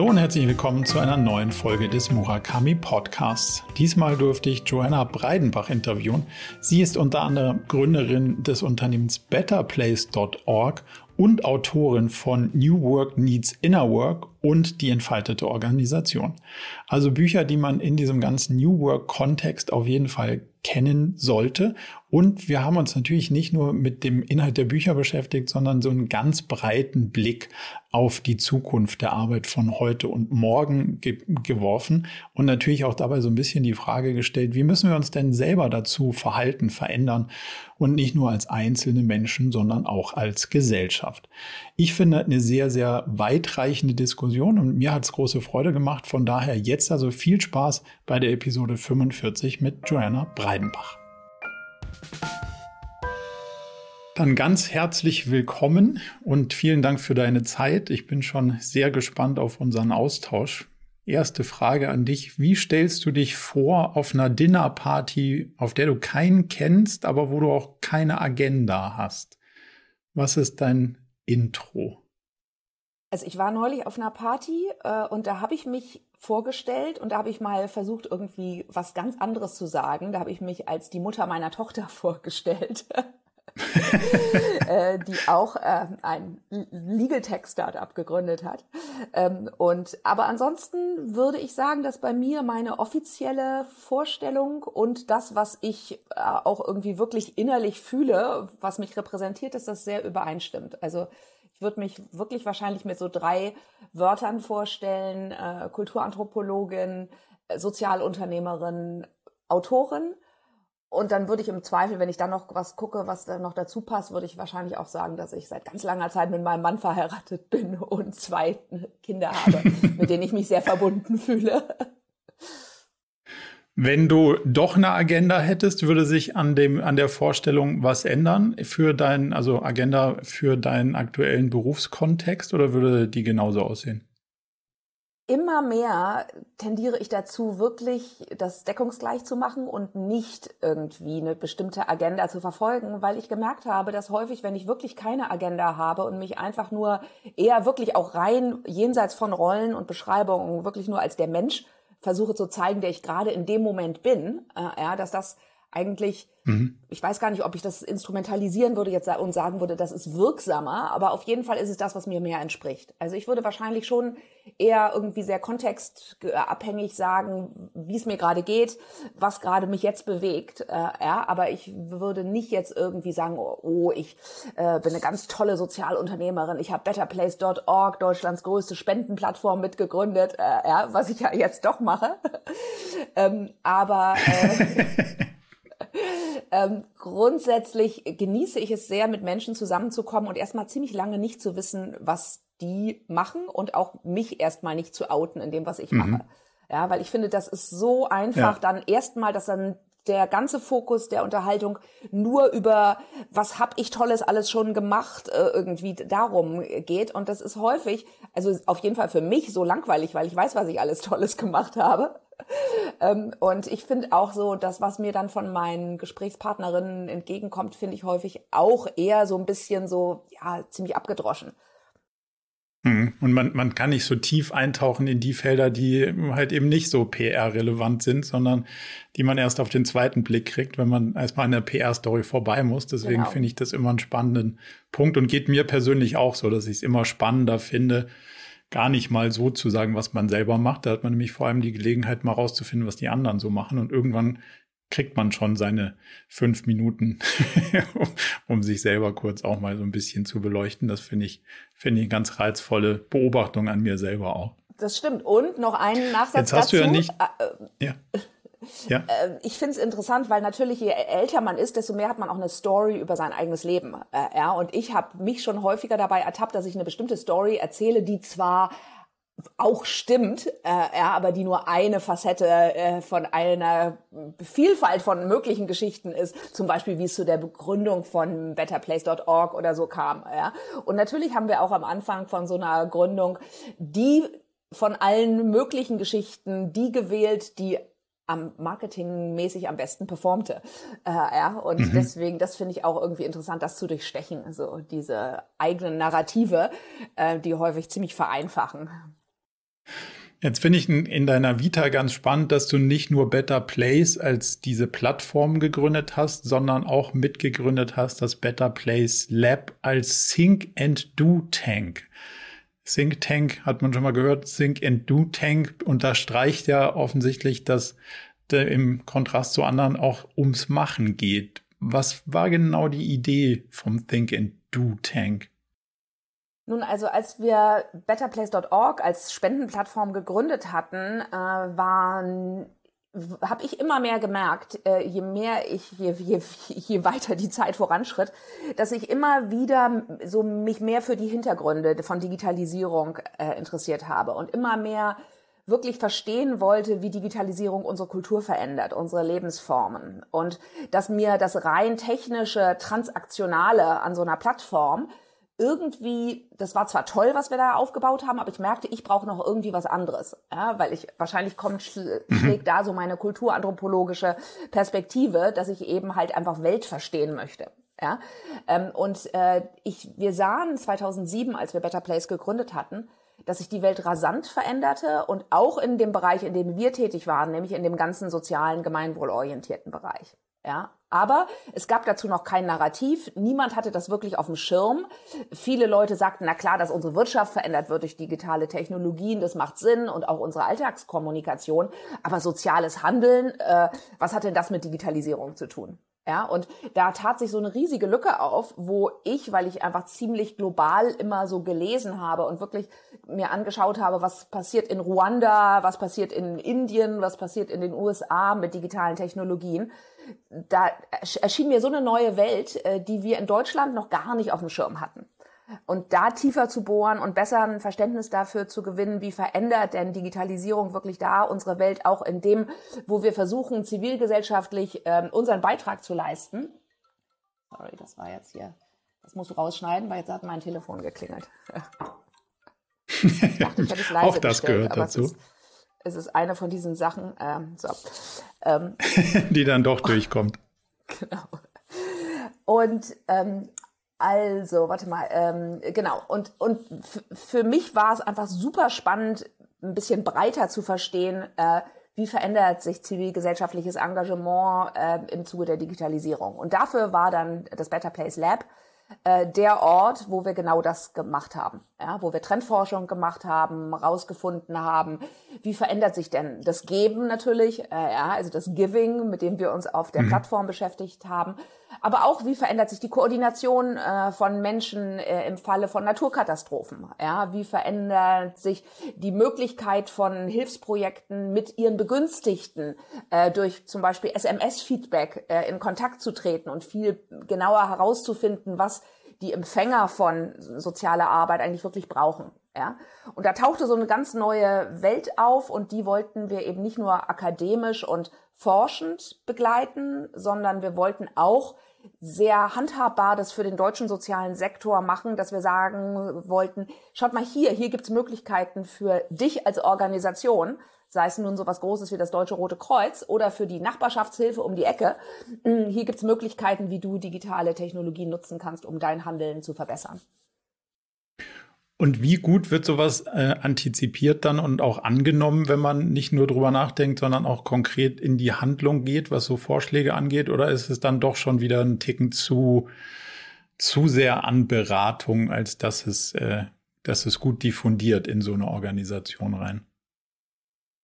Hallo und herzlich willkommen zu einer neuen Folge des Murakami Podcasts. Diesmal durfte ich Joanna Breidenbach interviewen. Sie ist unter anderem Gründerin des Unternehmens betterplace.org und Autorin von New Work Needs Inner Work und die entfaltete Organisation. Also Bücher, die man in diesem ganzen New Work Kontext auf jeden Fall kennen sollte. Und wir haben uns natürlich nicht nur mit dem Inhalt der Bücher beschäftigt, sondern so einen ganz breiten Blick auf die Zukunft der Arbeit von heute und morgen ge geworfen und natürlich auch dabei so ein bisschen die Frage gestellt, wie müssen wir uns denn selber dazu verhalten, verändern und nicht nur als einzelne Menschen, sondern auch als Gesellschaft. Ich finde eine sehr, sehr weitreichende Diskussion und mir hat es große Freude gemacht. Von daher jetzt also viel Spaß bei der Episode 45 mit Joanna Breidenbach. Dann ganz herzlich willkommen und vielen Dank für deine Zeit. Ich bin schon sehr gespannt auf unseren Austausch. Erste Frage an dich. Wie stellst du dich vor auf einer Dinnerparty, auf der du keinen kennst, aber wo du auch keine Agenda hast? Was ist dein Intro? Also ich war neulich auf einer Party äh, und da habe ich mich vorgestellt und da habe ich mal versucht, irgendwie was ganz anderes zu sagen. Da habe ich mich als die Mutter meiner Tochter vorgestellt. äh, die auch äh, ein Legal Tech Startup gegründet hat. Ähm, und aber ansonsten würde ich sagen, dass bei mir meine offizielle Vorstellung und das, was ich äh, auch irgendwie wirklich innerlich fühle, was mich repräsentiert, ist das sehr übereinstimmt. Also ich würde mich wirklich wahrscheinlich mit so drei Wörtern vorstellen: äh, Kulturanthropologin, Sozialunternehmerin, Autorin und dann würde ich im Zweifel, wenn ich dann noch was gucke, was da noch dazu passt, würde ich wahrscheinlich auch sagen, dass ich seit ganz langer Zeit mit meinem Mann verheiratet bin und zwei Kinder habe, mit denen ich mich sehr verbunden fühle. Wenn du doch eine Agenda hättest, würde sich an dem, an der Vorstellung was ändern für dein, also Agenda für deinen aktuellen Berufskontext oder würde die genauso aussehen? Immer mehr tendiere ich dazu, wirklich das deckungsgleich zu machen und nicht irgendwie eine bestimmte Agenda zu verfolgen, weil ich gemerkt habe, dass häufig, wenn ich wirklich keine Agenda habe und mich einfach nur eher wirklich auch rein jenseits von Rollen und Beschreibungen wirklich nur als der Mensch versuche zu zeigen, der ich gerade in dem Moment bin, äh, ja, dass das eigentlich, mhm. ich weiß gar nicht, ob ich das instrumentalisieren würde jetzt und sagen würde, das ist wirksamer, aber auf jeden Fall ist es das, was mir mehr entspricht. Also ich würde wahrscheinlich schon eher irgendwie sehr kontextabhängig sagen, wie es mir gerade geht, was gerade mich jetzt bewegt. Äh, ja, aber ich würde nicht jetzt irgendwie sagen, oh, oh ich äh, bin eine ganz tolle Sozialunternehmerin, ich habe betterplace.org, Deutschlands größte Spendenplattform mitgegründet, äh, ja, was ich ja jetzt doch mache. ähm, aber äh, ähm, grundsätzlich genieße ich es sehr, mit Menschen zusammenzukommen und erstmal ziemlich lange nicht zu wissen, was die machen und auch mich erstmal nicht zu outen in dem, was ich mhm. mache. Ja, weil ich finde, das ist so einfach, ja. dann erstmal, dass dann der ganze Fokus der Unterhaltung nur über was hab ich tolles alles schon gemacht äh, irgendwie darum geht und das ist häufig also auf jeden Fall für mich so langweilig, weil ich weiß, was ich alles tolles gemacht habe. Ähm, und ich finde auch so, das, was mir dann von meinen Gesprächspartnerinnen entgegenkommt, finde ich häufig auch eher so ein bisschen so, ja, ziemlich abgedroschen. Mhm. Und man, man kann nicht so tief eintauchen in die Felder, die halt eben nicht so PR-relevant sind, sondern die man erst auf den zweiten Blick kriegt, wenn man erstmal an der PR-Story vorbei muss. Deswegen genau. finde ich das immer einen spannenden Punkt und geht mir persönlich auch so, dass ich es immer spannender finde, gar nicht mal so zu sagen, was man selber macht. Da hat man nämlich vor allem die Gelegenheit, mal rauszufinden, was die anderen so machen. Und irgendwann kriegt man schon seine fünf Minuten, um sich selber kurz auch mal so ein bisschen zu beleuchten. Das finde ich, finde ich eine ganz reizvolle Beobachtung an mir selber auch. Das stimmt. Und noch einen Nachsatz Jetzt hast dazu. du ja nicht. Äh, ja. Ja. Äh, ich finde es interessant, weil natürlich je älter man ist, desto mehr hat man auch eine Story über sein eigenes Leben. Äh, ja, und ich habe mich schon häufiger dabei ertappt, dass ich eine bestimmte Story erzähle, die zwar auch stimmt, äh, ja, aber die nur eine Facette äh, von einer Vielfalt von möglichen Geschichten ist, zum Beispiel wie es zu der Begründung von betterplace.org oder so kam. Ja. Und natürlich haben wir auch am Anfang von so einer Gründung die von allen möglichen Geschichten die gewählt, die am marketingmäßig am besten performte. Äh, ja, und mhm. deswegen, das finde ich auch irgendwie interessant, das zu durchstechen, also diese eigenen Narrative, äh, die häufig ziemlich vereinfachen. Jetzt finde ich in deiner Vita ganz spannend, dass du nicht nur Better Place als diese Plattform gegründet hast, sondern auch mitgegründet hast das Better Place Lab als Think and Do Tank. Think Tank hat man schon mal gehört. Think and Do Tank unterstreicht ja offensichtlich, dass im Kontrast zu anderen auch ums Machen geht. Was war genau die Idee vom Think and Do Tank? Nun, also als wir betterplace.org als Spendenplattform gegründet hatten, äh, waren habe ich immer mehr gemerkt, äh, je mehr ich, je, je, je weiter die Zeit voranschritt, dass ich immer wieder so mich mehr für die Hintergründe von Digitalisierung äh, interessiert habe und immer mehr wirklich verstehen wollte, wie Digitalisierung unsere Kultur verändert, unsere Lebensformen. Und dass mir das rein technische, transaktionale an so einer Plattform irgendwie, das war zwar toll, was wir da aufgebaut haben, aber ich merkte, ich brauche noch irgendwie was anderes, ja, weil ich wahrscheinlich kommt mhm. schlägt da so meine kulturanthropologische Perspektive, dass ich eben halt einfach Welt verstehen möchte. Ja, ähm, und äh, ich, wir sahen 2007, als wir Better Place gegründet hatten, dass sich die Welt rasant veränderte und auch in dem Bereich, in dem wir tätig waren, nämlich in dem ganzen sozialen, gemeinwohlorientierten Bereich. Ja, aber es gab dazu noch kein Narrativ. Niemand hatte das wirklich auf dem Schirm. Viele Leute sagten, na klar, dass unsere Wirtschaft verändert wird durch digitale Technologien, das macht Sinn und auch unsere Alltagskommunikation. Aber soziales Handeln, äh, was hat denn das mit Digitalisierung zu tun? Ja, und da tat sich so eine riesige Lücke auf, wo ich, weil ich einfach ziemlich global immer so gelesen habe und wirklich mir angeschaut habe, was passiert in Ruanda, was passiert in Indien, was passiert in den USA mit digitalen Technologien, da erschien mir so eine neue Welt, äh, die wir in Deutschland noch gar nicht auf dem Schirm hatten. Und da tiefer zu bohren und besser ein Verständnis dafür zu gewinnen, wie verändert denn Digitalisierung wirklich da unsere Welt auch in dem, wo wir versuchen, zivilgesellschaftlich äh, unseren Beitrag zu leisten. Sorry, das war jetzt hier. Das musst du rausschneiden, weil jetzt hat mein Telefon geklingelt. ich dachte, ich hätte es leise auch das gestellt, gehört dazu. Es ist, eine von diesen Sachen. Ähm, so. ähm, die dann doch durchkommt. Genau. Und ähm, also, warte mal, ähm, genau. Und, und für mich war es einfach super spannend, ein bisschen breiter zu verstehen, äh, wie verändert sich zivilgesellschaftliches Engagement äh, im Zuge der Digitalisierung. Und dafür war dann das Better Place Lab äh, der Ort, wo wir genau das gemacht haben, ja, wo wir Trendforschung gemacht haben, rausgefunden haben, wie verändert sich denn das Geben natürlich, äh, ja, also das Giving, mit dem wir uns auf der mhm. Plattform beschäftigt haben, aber auch wie verändert sich die Koordination äh, von Menschen äh, im Falle von Naturkatastrophen, ja, wie verändert sich die Möglichkeit von Hilfsprojekten mit ihren Begünstigten äh, durch zum Beispiel SMS-Feedback äh, in Kontakt zu treten und viel genauer herauszufinden, was die Empfänger von sozialer Arbeit eigentlich wirklich brauchen. Ja? Und da tauchte so eine ganz neue Welt auf und die wollten wir eben nicht nur akademisch und forschend begleiten, sondern wir wollten auch sehr handhabbar das für den deutschen sozialen Sektor machen, dass wir sagen wollten, schaut mal hier, hier gibt's Möglichkeiten für dich als Organisation, sei es nun so was Großes wie das Deutsche Rote Kreuz oder für die Nachbarschaftshilfe um die Ecke. Hm, hier gibt's Möglichkeiten, wie du digitale Technologien nutzen kannst, um dein Handeln zu verbessern. Und wie gut wird sowas äh, antizipiert dann und auch angenommen, wenn man nicht nur drüber nachdenkt, sondern auch konkret in die Handlung geht, was so Vorschläge angeht? Oder ist es dann doch schon wieder ein Ticken zu, zu sehr an Beratung, als dass es, äh, dass es gut diffundiert in so eine Organisation rein?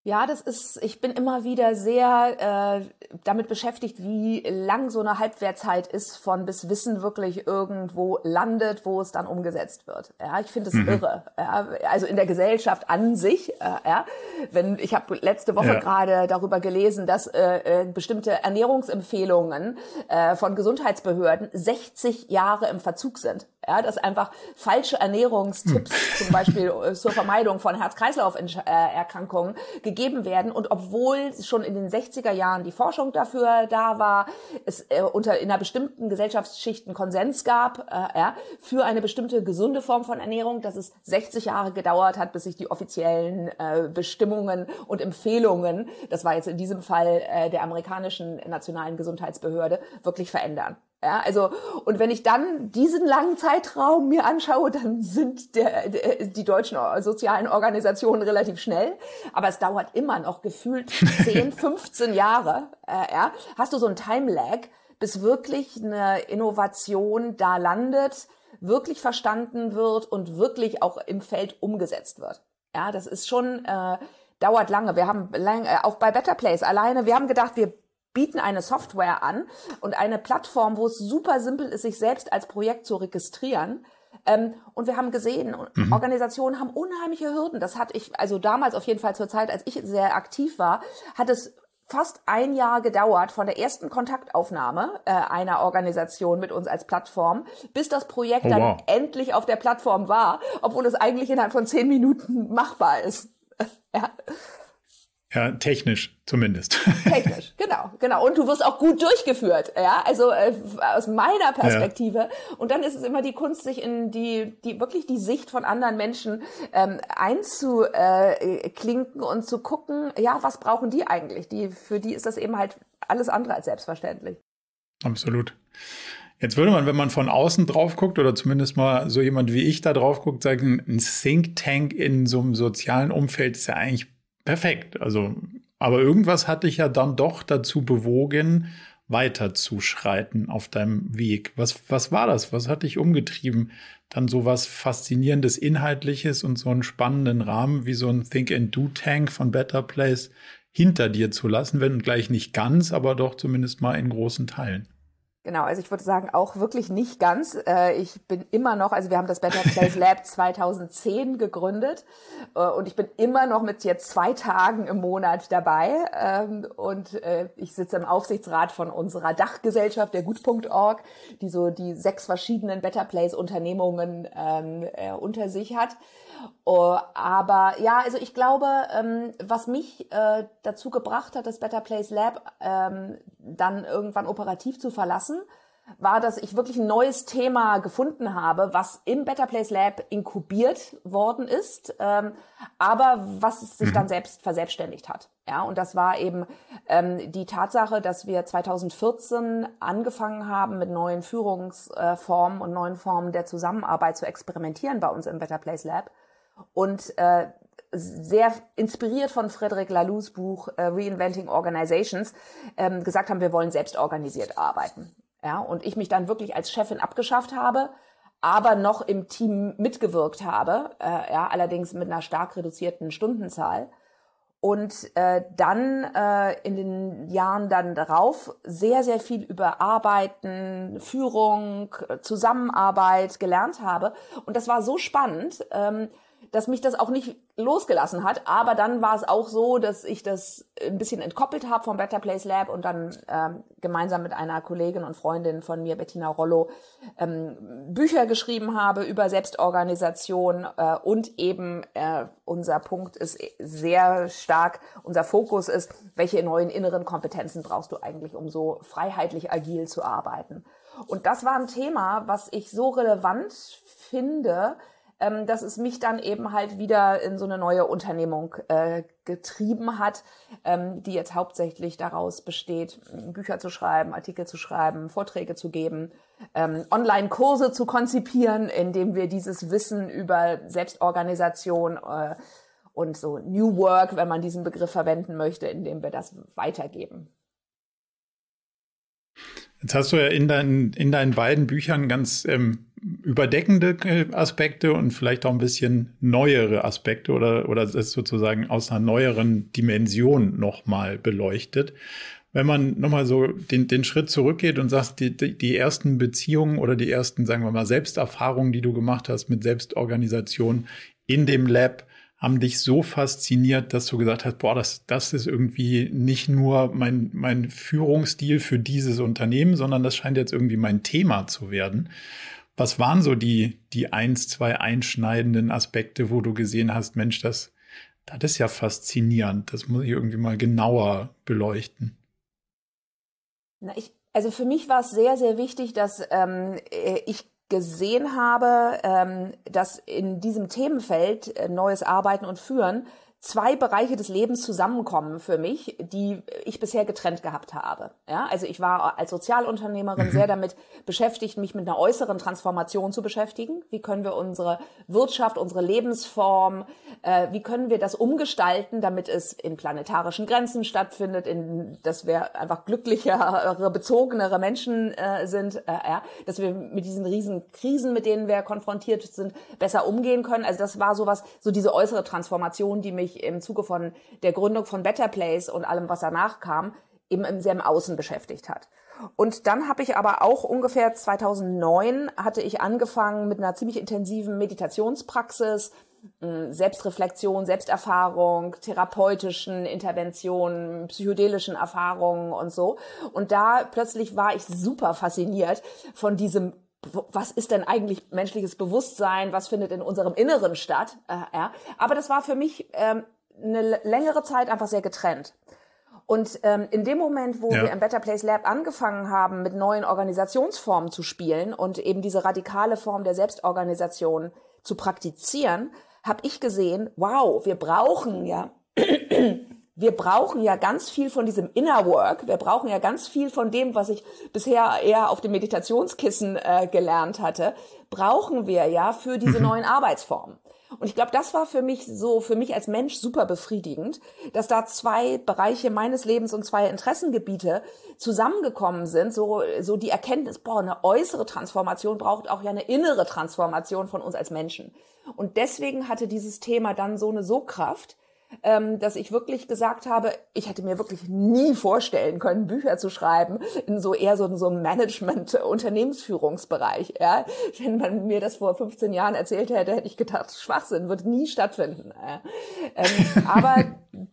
Ja, das ist, ich bin immer wieder sehr äh, damit beschäftigt, wie lang so eine Halbwertzeit ist, von bis Wissen wirklich irgendwo landet, wo es dann umgesetzt wird. Ja, ich finde es mhm. irre. Ja, also in der Gesellschaft an sich. Äh, ja, wenn ich habe letzte Woche ja. gerade darüber gelesen, dass äh, äh, bestimmte Ernährungsempfehlungen äh, von Gesundheitsbehörden 60 Jahre im Verzug sind. Ja, dass einfach falsche Ernährungstipps, mhm. zum Beispiel äh, zur Vermeidung von Herz-Kreislauf-Erkrankungen gegeben werden. Und obwohl schon in den 60er Jahren die Forschung dafür da war, es äh, unter in einer bestimmten Gesellschaftsschicht einen Konsens gab äh, ja, für eine bestimmte gesunde Form von Ernährung, dass es 60 Jahre gedauert hat, bis sich die offiziellen äh, Bestimmungen und Empfehlungen, das war jetzt in diesem Fall äh, der amerikanischen nationalen Gesundheitsbehörde, wirklich verändern. Ja, also, und wenn ich dann diesen langen Zeitraum mir anschaue, dann sind der, der, die deutschen sozialen Organisationen relativ schnell. Aber es dauert immer noch gefühlt 10, 15 Jahre. Äh, ja. Hast du so einen Time-Lag, bis wirklich eine Innovation da landet, wirklich verstanden wird und wirklich auch im Feld umgesetzt wird. Ja, das ist schon, äh, dauert lange. Wir haben lang, äh, auch bei Better Place alleine, wir haben gedacht, wir bieten eine Software an und eine Plattform, wo es super simpel ist, sich selbst als Projekt zu registrieren. Ähm, und wir haben gesehen, mhm. Organisationen haben unheimliche Hürden. Das hatte ich, also damals auf jeden Fall zur Zeit, als ich sehr aktiv war, hat es fast ein Jahr gedauert von der ersten Kontaktaufnahme äh, einer Organisation mit uns als Plattform, bis das Projekt oh, wow. dann endlich auf der Plattform war, obwohl es eigentlich innerhalb von zehn Minuten machbar ist. ja. Ja, technisch zumindest. Technisch, genau, genau. Und du wirst auch gut durchgeführt, ja. Also äh, aus meiner Perspektive. Ja. Und dann ist es immer die Kunst, sich in die, die wirklich die Sicht von anderen Menschen ähm, einzuklinken und zu gucken, ja, was brauchen die eigentlich? Die, für die ist das eben halt alles andere als selbstverständlich. Absolut. Jetzt würde man, wenn man von außen drauf guckt oder zumindest mal so jemand wie ich da drauf guckt, sagen, ein Think Tank in so einem sozialen Umfeld ist ja eigentlich perfekt. Also, aber irgendwas hat dich ja dann doch dazu bewogen, weiterzuschreiten auf deinem Weg. Was, was war das? Was hat dich umgetrieben, dann so was Faszinierendes, Inhaltliches und so einen spannenden Rahmen wie so ein Think and Do Tank von Better Place hinter dir zu lassen, wenn gleich nicht ganz, aber doch zumindest mal in großen Teilen? Genau, also ich würde sagen, auch wirklich nicht ganz. Äh, ich bin immer noch, also wir haben das Better Place Lab 2010 gegründet äh, und ich bin immer noch mit jetzt zwei Tagen im Monat dabei. Ähm, und äh, ich sitze im Aufsichtsrat von unserer Dachgesellschaft, der Gut.org, die so die sechs verschiedenen Better Place Unternehmungen ähm, unter sich hat. Oh, aber ja, also ich glaube, ähm, was mich äh, dazu gebracht hat, das Better Place Lab ähm, dann irgendwann operativ zu verlassen, war, dass ich wirklich ein neues Thema gefunden habe, was im Better Place Lab inkubiert worden ist, ähm, aber was sich mhm. dann selbst verselbstständigt hat. Ja, und das war eben ähm, die Tatsache, dass wir 2014 angefangen haben, mit neuen Führungsformen und neuen Formen der Zusammenarbeit zu experimentieren bei uns im Better Place Lab und äh, sehr inspiriert von Frederic Laloux Buch äh, Reinventing Organizations ähm, gesagt haben, wir wollen selbst organisiert arbeiten. Ja, und ich mich dann wirklich als Chefin abgeschafft habe, aber noch im Team mitgewirkt habe, äh, ja, allerdings mit einer stark reduzierten Stundenzahl. Und äh, dann äh, in den Jahren dann darauf sehr, sehr viel über Arbeiten, Führung, Zusammenarbeit gelernt habe. Und das war so spannend, ähm, dass mich das auch nicht losgelassen hat. Aber dann war es auch so, dass ich das ein bisschen entkoppelt habe vom Better Place Lab und dann ähm, gemeinsam mit einer Kollegin und Freundin von mir, Bettina Rollo, ähm, Bücher geschrieben habe über Selbstorganisation äh, und eben äh, unser Punkt ist sehr stark, unser Fokus ist, welche neuen inneren Kompetenzen brauchst du eigentlich, um so freiheitlich agil zu arbeiten. Und das war ein Thema, was ich so relevant finde, ähm, dass es mich dann eben halt wieder in so eine neue Unternehmung äh, getrieben hat, ähm, die jetzt hauptsächlich daraus besteht, Bücher zu schreiben, Artikel zu schreiben, Vorträge zu geben, ähm, Online-Kurse zu konzipieren, indem wir dieses Wissen über Selbstorganisation äh, und so New Work, wenn man diesen Begriff verwenden möchte, indem wir das weitergeben. Jetzt hast du ja in, dein, in deinen beiden Büchern ganz ähm, überdeckende äh, Aspekte und vielleicht auch ein bisschen neuere Aspekte oder, oder es sozusagen aus einer neueren Dimension nochmal beleuchtet. Wenn man nochmal so den, den Schritt zurückgeht und sagt, die, die, die ersten Beziehungen oder die ersten, sagen wir mal, Selbsterfahrungen, die du gemacht hast mit Selbstorganisation in dem Lab, haben dich so fasziniert, dass du gesagt hast, boah, das, das ist irgendwie nicht nur mein, mein Führungsstil für dieses Unternehmen, sondern das scheint jetzt irgendwie mein Thema zu werden. Was waren so die, die eins, zwei einschneidenden Aspekte, wo du gesehen hast, Mensch, das, das ist ja faszinierend. Das muss ich irgendwie mal genauer beleuchten. Na, ich, also für mich war es sehr, sehr wichtig, dass ähm, äh, ich gesehen habe, ähm, dass in diesem Themenfeld äh, neues Arbeiten und Führen zwei Bereiche des Lebens zusammenkommen für mich, die ich bisher getrennt gehabt habe. Ja, also ich war als Sozialunternehmerin mhm. sehr damit beschäftigt, mich mit einer äußeren Transformation zu beschäftigen. Wie können wir unsere Wirtschaft, unsere Lebensform, äh, wie können wir das umgestalten, damit es in planetarischen Grenzen stattfindet, in, dass wir einfach glücklichere, bezogenere Menschen äh, sind, äh, ja, dass wir mit diesen riesen Krisen, mit denen wir konfrontiert sind, besser umgehen können. Also das war sowas, so diese äußere Transformation, die mich im Zuge von der Gründung von Better Place und allem, was danach kam, eben sehr im Außen beschäftigt hat. Und dann habe ich aber auch ungefähr 2009 hatte ich angefangen mit einer ziemlich intensiven Meditationspraxis, hm, Selbstreflexion, Selbsterfahrung, therapeutischen Interventionen, psychedelischen Erfahrungen und so. Und da plötzlich war ich super fasziniert von diesem was ist denn eigentlich menschliches Bewusstsein? Was findet in unserem Inneren statt? Äh, ja. Aber das war für mich ähm, eine längere Zeit einfach sehr getrennt. Und ähm, in dem Moment, wo ja. wir im Better Place Lab angefangen haben, mit neuen Organisationsformen zu spielen und eben diese radikale Form der Selbstorganisation zu praktizieren, habe ich gesehen, wow, wir brauchen ja, wir brauchen ja ganz viel von diesem Inner Work. Wir brauchen ja ganz viel von dem, was ich bisher eher auf dem Meditationskissen äh, gelernt hatte, brauchen wir ja für diese mhm. neuen Arbeitsformen. Und ich glaube, das war für mich so, für mich als Mensch super befriedigend, dass da zwei Bereiche meines Lebens und zwei Interessengebiete zusammengekommen sind. So, so die Erkenntnis, boah, eine äußere Transformation braucht auch ja eine innere Transformation von uns als Menschen. Und deswegen hatte dieses Thema dann so eine Sogkraft, ähm, dass ich wirklich gesagt habe, ich hätte mir wirklich nie vorstellen können, Bücher zu schreiben in so eher so, so einem Management-Unternehmensführungsbereich. Ja? Wenn man mir das vor 15 Jahren erzählt hätte, hätte ich gedacht, Schwachsinn wird nie stattfinden. Ja? Ähm, aber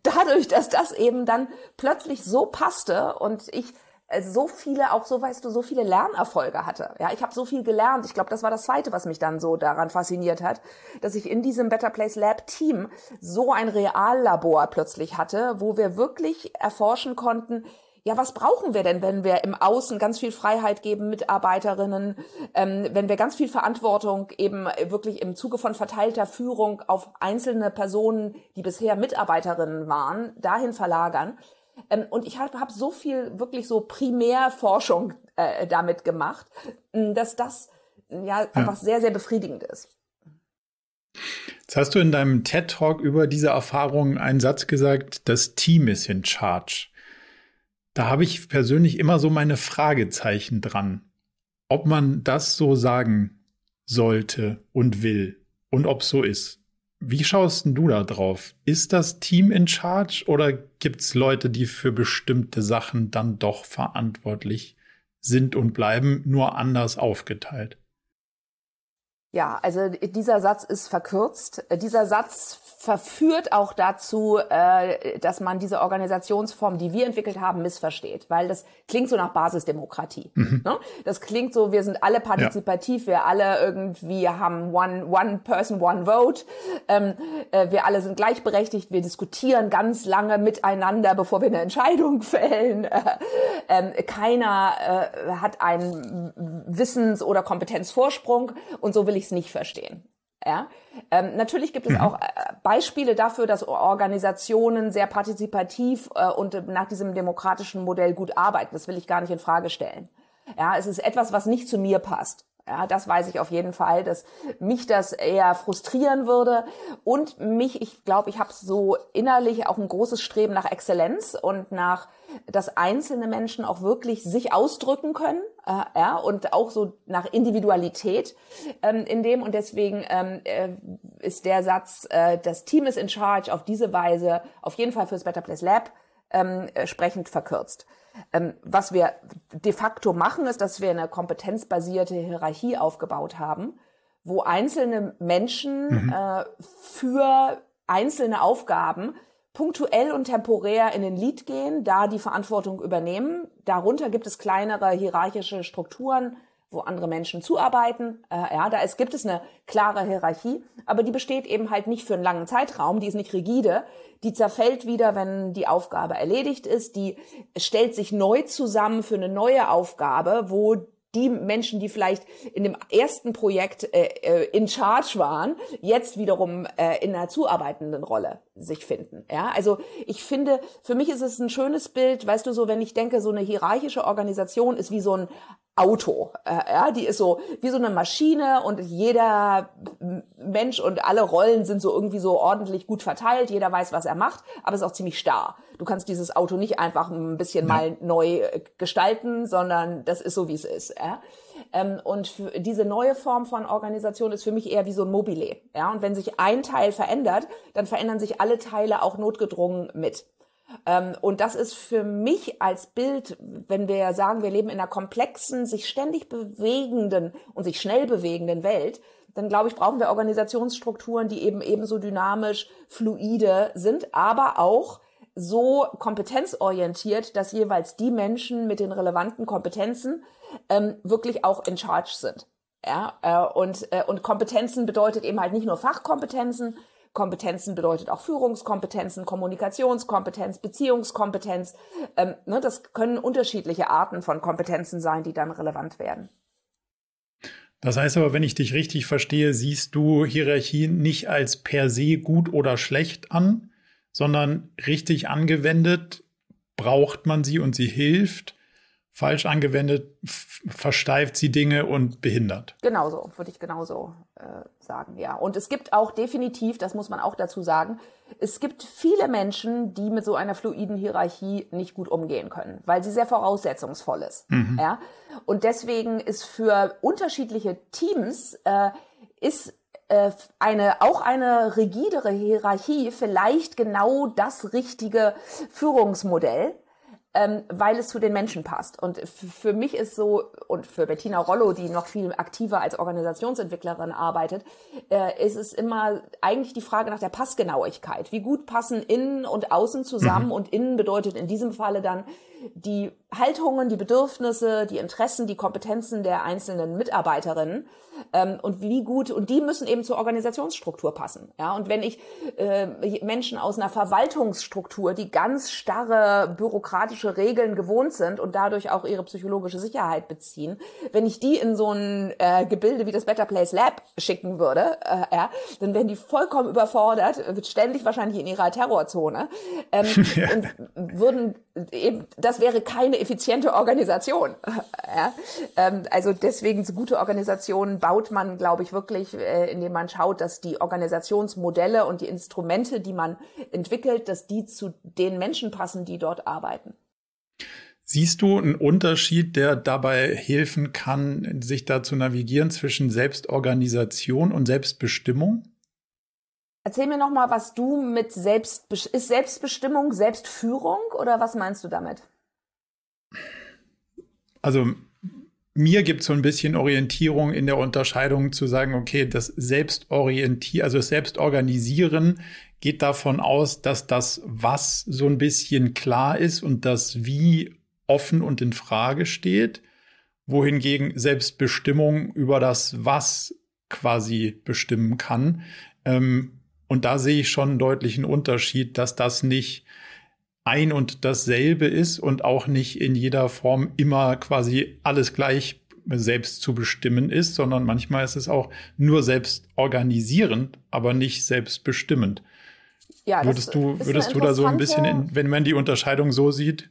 dadurch, dass das eben dann plötzlich so passte und ich äh, so viele, auch so weißt du, so viele Lernerfolge hatte. Ja, ich habe so viel gelernt. Ich glaube, das war das Zweite, was mich dann so daran fasziniert hat, dass ich in diesem Better Place Lab Team so ein Reallabor plötzlich hatte, wo wir wirklich erforschen konnten, ja, was brauchen wir denn, wenn wir im Außen ganz viel Freiheit geben, Mitarbeiterinnen, ähm, wenn wir ganz viel Verantwortung eben wirklich im Zuge von verteilter Führung auf einzelne Personen, die bisher Mitarbeiterinnen waren, dahin verlagern? Ähm, und ich habe hab so viel wirklich so Primärforschung äh, damit gemacht, dass das ja einfach sehr, sehr befriedigend ist. Jetzt hast du in deinem TED-Talk über diese Erfahrung einen Satz gesagt, das Team ist in charge. Da habe ich persönlich immer so meine Fragezeichen dran, ob man das so sagen sollte und will und ob es so ist. Wie schaust du da drauf? Ist das Team in Charge oder gibt es Leute, die für bestimmte Sachen dann doch verantwortlich sind und bleiben, nur anders aufgeteilt? Ja, also dieser Satz ist verkürzt. Dieser Satz verführt auch dazu, äh, dass man diese Organisationsform, die wir entwickelt haben, missversteht, weil das klingt so nach Basisdemokratie. Mhm. Ne? Das klingt so, wir sind alle partizipativ, ja. wir alle irgendwie haben one, one person, one vote, ähm, äh, wir alle sind gleichberechtigt, wir diskutieren ganz lange miteinander, bevor wir eine Entscheidung fällen. Äh, äh, keiner äh, hat einen Wissens- oder Kompetenzvorsprung und so will ich es nicht verstehen. Ja? Ähm, natürlich gibt es mhm. auch äh, Beispiele dafür, dass Organisationen sehr partizipativ äh, und nach diesem demokratischen Modell gut arbeiten. Das will ich gar nicht in Frage stellen. Ja, es ist etwas, was nicht zu mir passt. Ja, das weiß ich auf jeden Fall, dass mich das eher frustrieren würde und mich, ich glaube, ich habe so innerlich auch ein großes Streben nach Exzellenz und nach, dass einzelne Menschen auch wirklich sich ausdrücken können, äh, ja, und auch so nach Individualität ähm, in dem und deswegen ähm, äh, ist der Satz, äh, das Team ist in charge auf diese Weise auf jeden Fall fürs Better Place Lab ähm, sprechend verkürzt. Ähm, was wir de facto machen, ist, dass wir eine kompetenzbasierte Hierarchie aufgebaut haben, wo einzelne Menschen mhm. äh, für einzelne Aufgaben punktuell und temporär in den Lead gehen, da die Verantwortung übernehmen. Darunter gibt es kleinere hierarchische Strukturen, wo andere Menschen zuarbeiten. Äh, ja, da ist, gibt es eine klare Hierarchie, aber die besteht eben halt nicht für einen langen Zeitraum, die ist nicht rigide, die zerfällt wieder, wenn die Aufgabe erledigt ist, die stellt sich neu zusammen für eine neue Aufgabe, wo die Menschen, die vielleicht in dem ersten Projekt äh, äh, in Charge waren, jetzt wiederum äh, in einer zuarbeitenden Rolle sich finden. Ja, also ich finde, für mich ist es ein schönes Bild, weißt du, so wenn ich denke, so eine hierarchische Organisation ist wie so ein Auto. Äh, ja, die ist so wie so eine Maschine und jeder Mensch und alle Rollen sind so irgendwie so ordentlich gut verteilt. Jeder weiß, was er macht, aber es ist auch ziemlich starr. Du kannst dieses Auto nicht einfach ein bisschen ja. mal neu äh, gestalten, sondern das ist so, wie es ist. Ja? Ähm, und diese neue Form von Organisation ist für mich eher wie so ein Mobile. Ja? Und wenn sich ein Teil verändert, dann verändern sich alle Teile auch notgedrungen mit. Ähm, und das ist für mich als Bild, wenn wir sagen, wir leben in einer komplexen, sich ständig bewegenden und sich schnell bewegenden Welt, dann glaube ich, brauchen wir Organisationsstrukturen, die eben ebenso dynamisch, fluide sind, aber auch so kompetenzorientiert, dass jeweils die Menschen mit den relevanten Kompetenzen ähm, wirklich auch in charge sind. Ja, äh, und, äh, und Kompetenzen bedeutet eben halt nicht nur Fachkompetenzen, Kompetenzen bedeutet auch Führungskompetenzen, Kommunikationskompetenz, Beziehungskompetenz. Ähm, ne, das können unterschiedliche Arten von Kompetenzen sein, die dann relevant werden. Das heißt aber, wenn ich dich richtig verstehe, siehst du Hierarchie nicht als per se gut oder schlecht an, sondern richtig angewendet braucht man sie und sie hilft falsch angewendet versteift sie Dinge und behindert. Genauso, würde ich genauso äh, sagen, ja. Und es gibt auch definitiv, das muss man auch dazu sagen, es gibt viele Menschen, die mit so einer fluiden Hierarchie nicht gut umgehen können, weil sie sehr voraussetzungsvoll ist. Mhm. Ja? Und deswegen ist für unterschiedliche Teams äh, ist äh, eine, auch eine rigidere Hierarchie vielleicht genau das richtige Führungsmodell, ähm, weil es zu den Menschen passt. Und für mich ist so, und für Bettina Rollo, die noch viel aktiver als Organisationsentwicklerin arbeitet, äh, ist es immer eigentlich die Frage nach der Passgenauigkeit. Wie gut passen innen und außen zusammen? Mhm. Und innen bedeutet in diesem Falle dann die Haltungen, die Bedürfnisse, die Interessen, die Kompetenzen der einzelnen Mitarbeiterinnen ähm, und wie gut und die müssen eben zur Organisationsstruktur passen. Ja, und wenn ich äh, Menschen aus einer Verwaltungsstruktur, die ganz starre bürokratische Regeln gewohnt sind und dadurch auch ihre psychologische Sicherheit beziehen, wenn ich die in so ein äh, Gebilde wie das Better Place Lab schicken würde, äh, ja, dann wären die vollkommen überfordert, wird ständig wahrscheinlich in ihrer Terrorzone ähm, ja. und würden eben das wäre keine effiziente Organisation. Ja? Ähm, also deswegen so gute Organisationen baut man, glaube ich, wirklich, äh, indem man schaut, dass die Organisationsmodelle und die Instrumente, die man entwickelt, dass die zu den Menschen passen, die dort arbeiten. Siehst du einen Unterschied, der dabei helfen kann, sich da zu navigieren zwischen Selbstorganisation und Selbstbestimmung? Erzähl mir noch mal, was du mit Selbst ist Selbstbestimmung Selbstführung oder was meinst du damit? Also mir gibt es so ein bisschen Orientierung in der Unterscheidung zu sagen, okay, das Selbstorientieren, also das Selbstorganisieren geht davon aus, dass das Was so ein bisschen klar ist und das Wie offen und in Frage steht, wohingegen Selbstbestimmung über das Was quasi bestimmen kann. Ähm, und da sehe ich schon einen deutlichen Unterschied, dass das nicht ein und dasselbe ist und auch nicht in jeder Form immer quasi alles gleich selbst zu bestimmen ist, sondern manchmal ist es auch nur selbst organisierend, aber nicht selbstbestimmend. Ja, würdest du, würdest du da so ein bisschen, in, wenn man die Unterscheidung so sieht?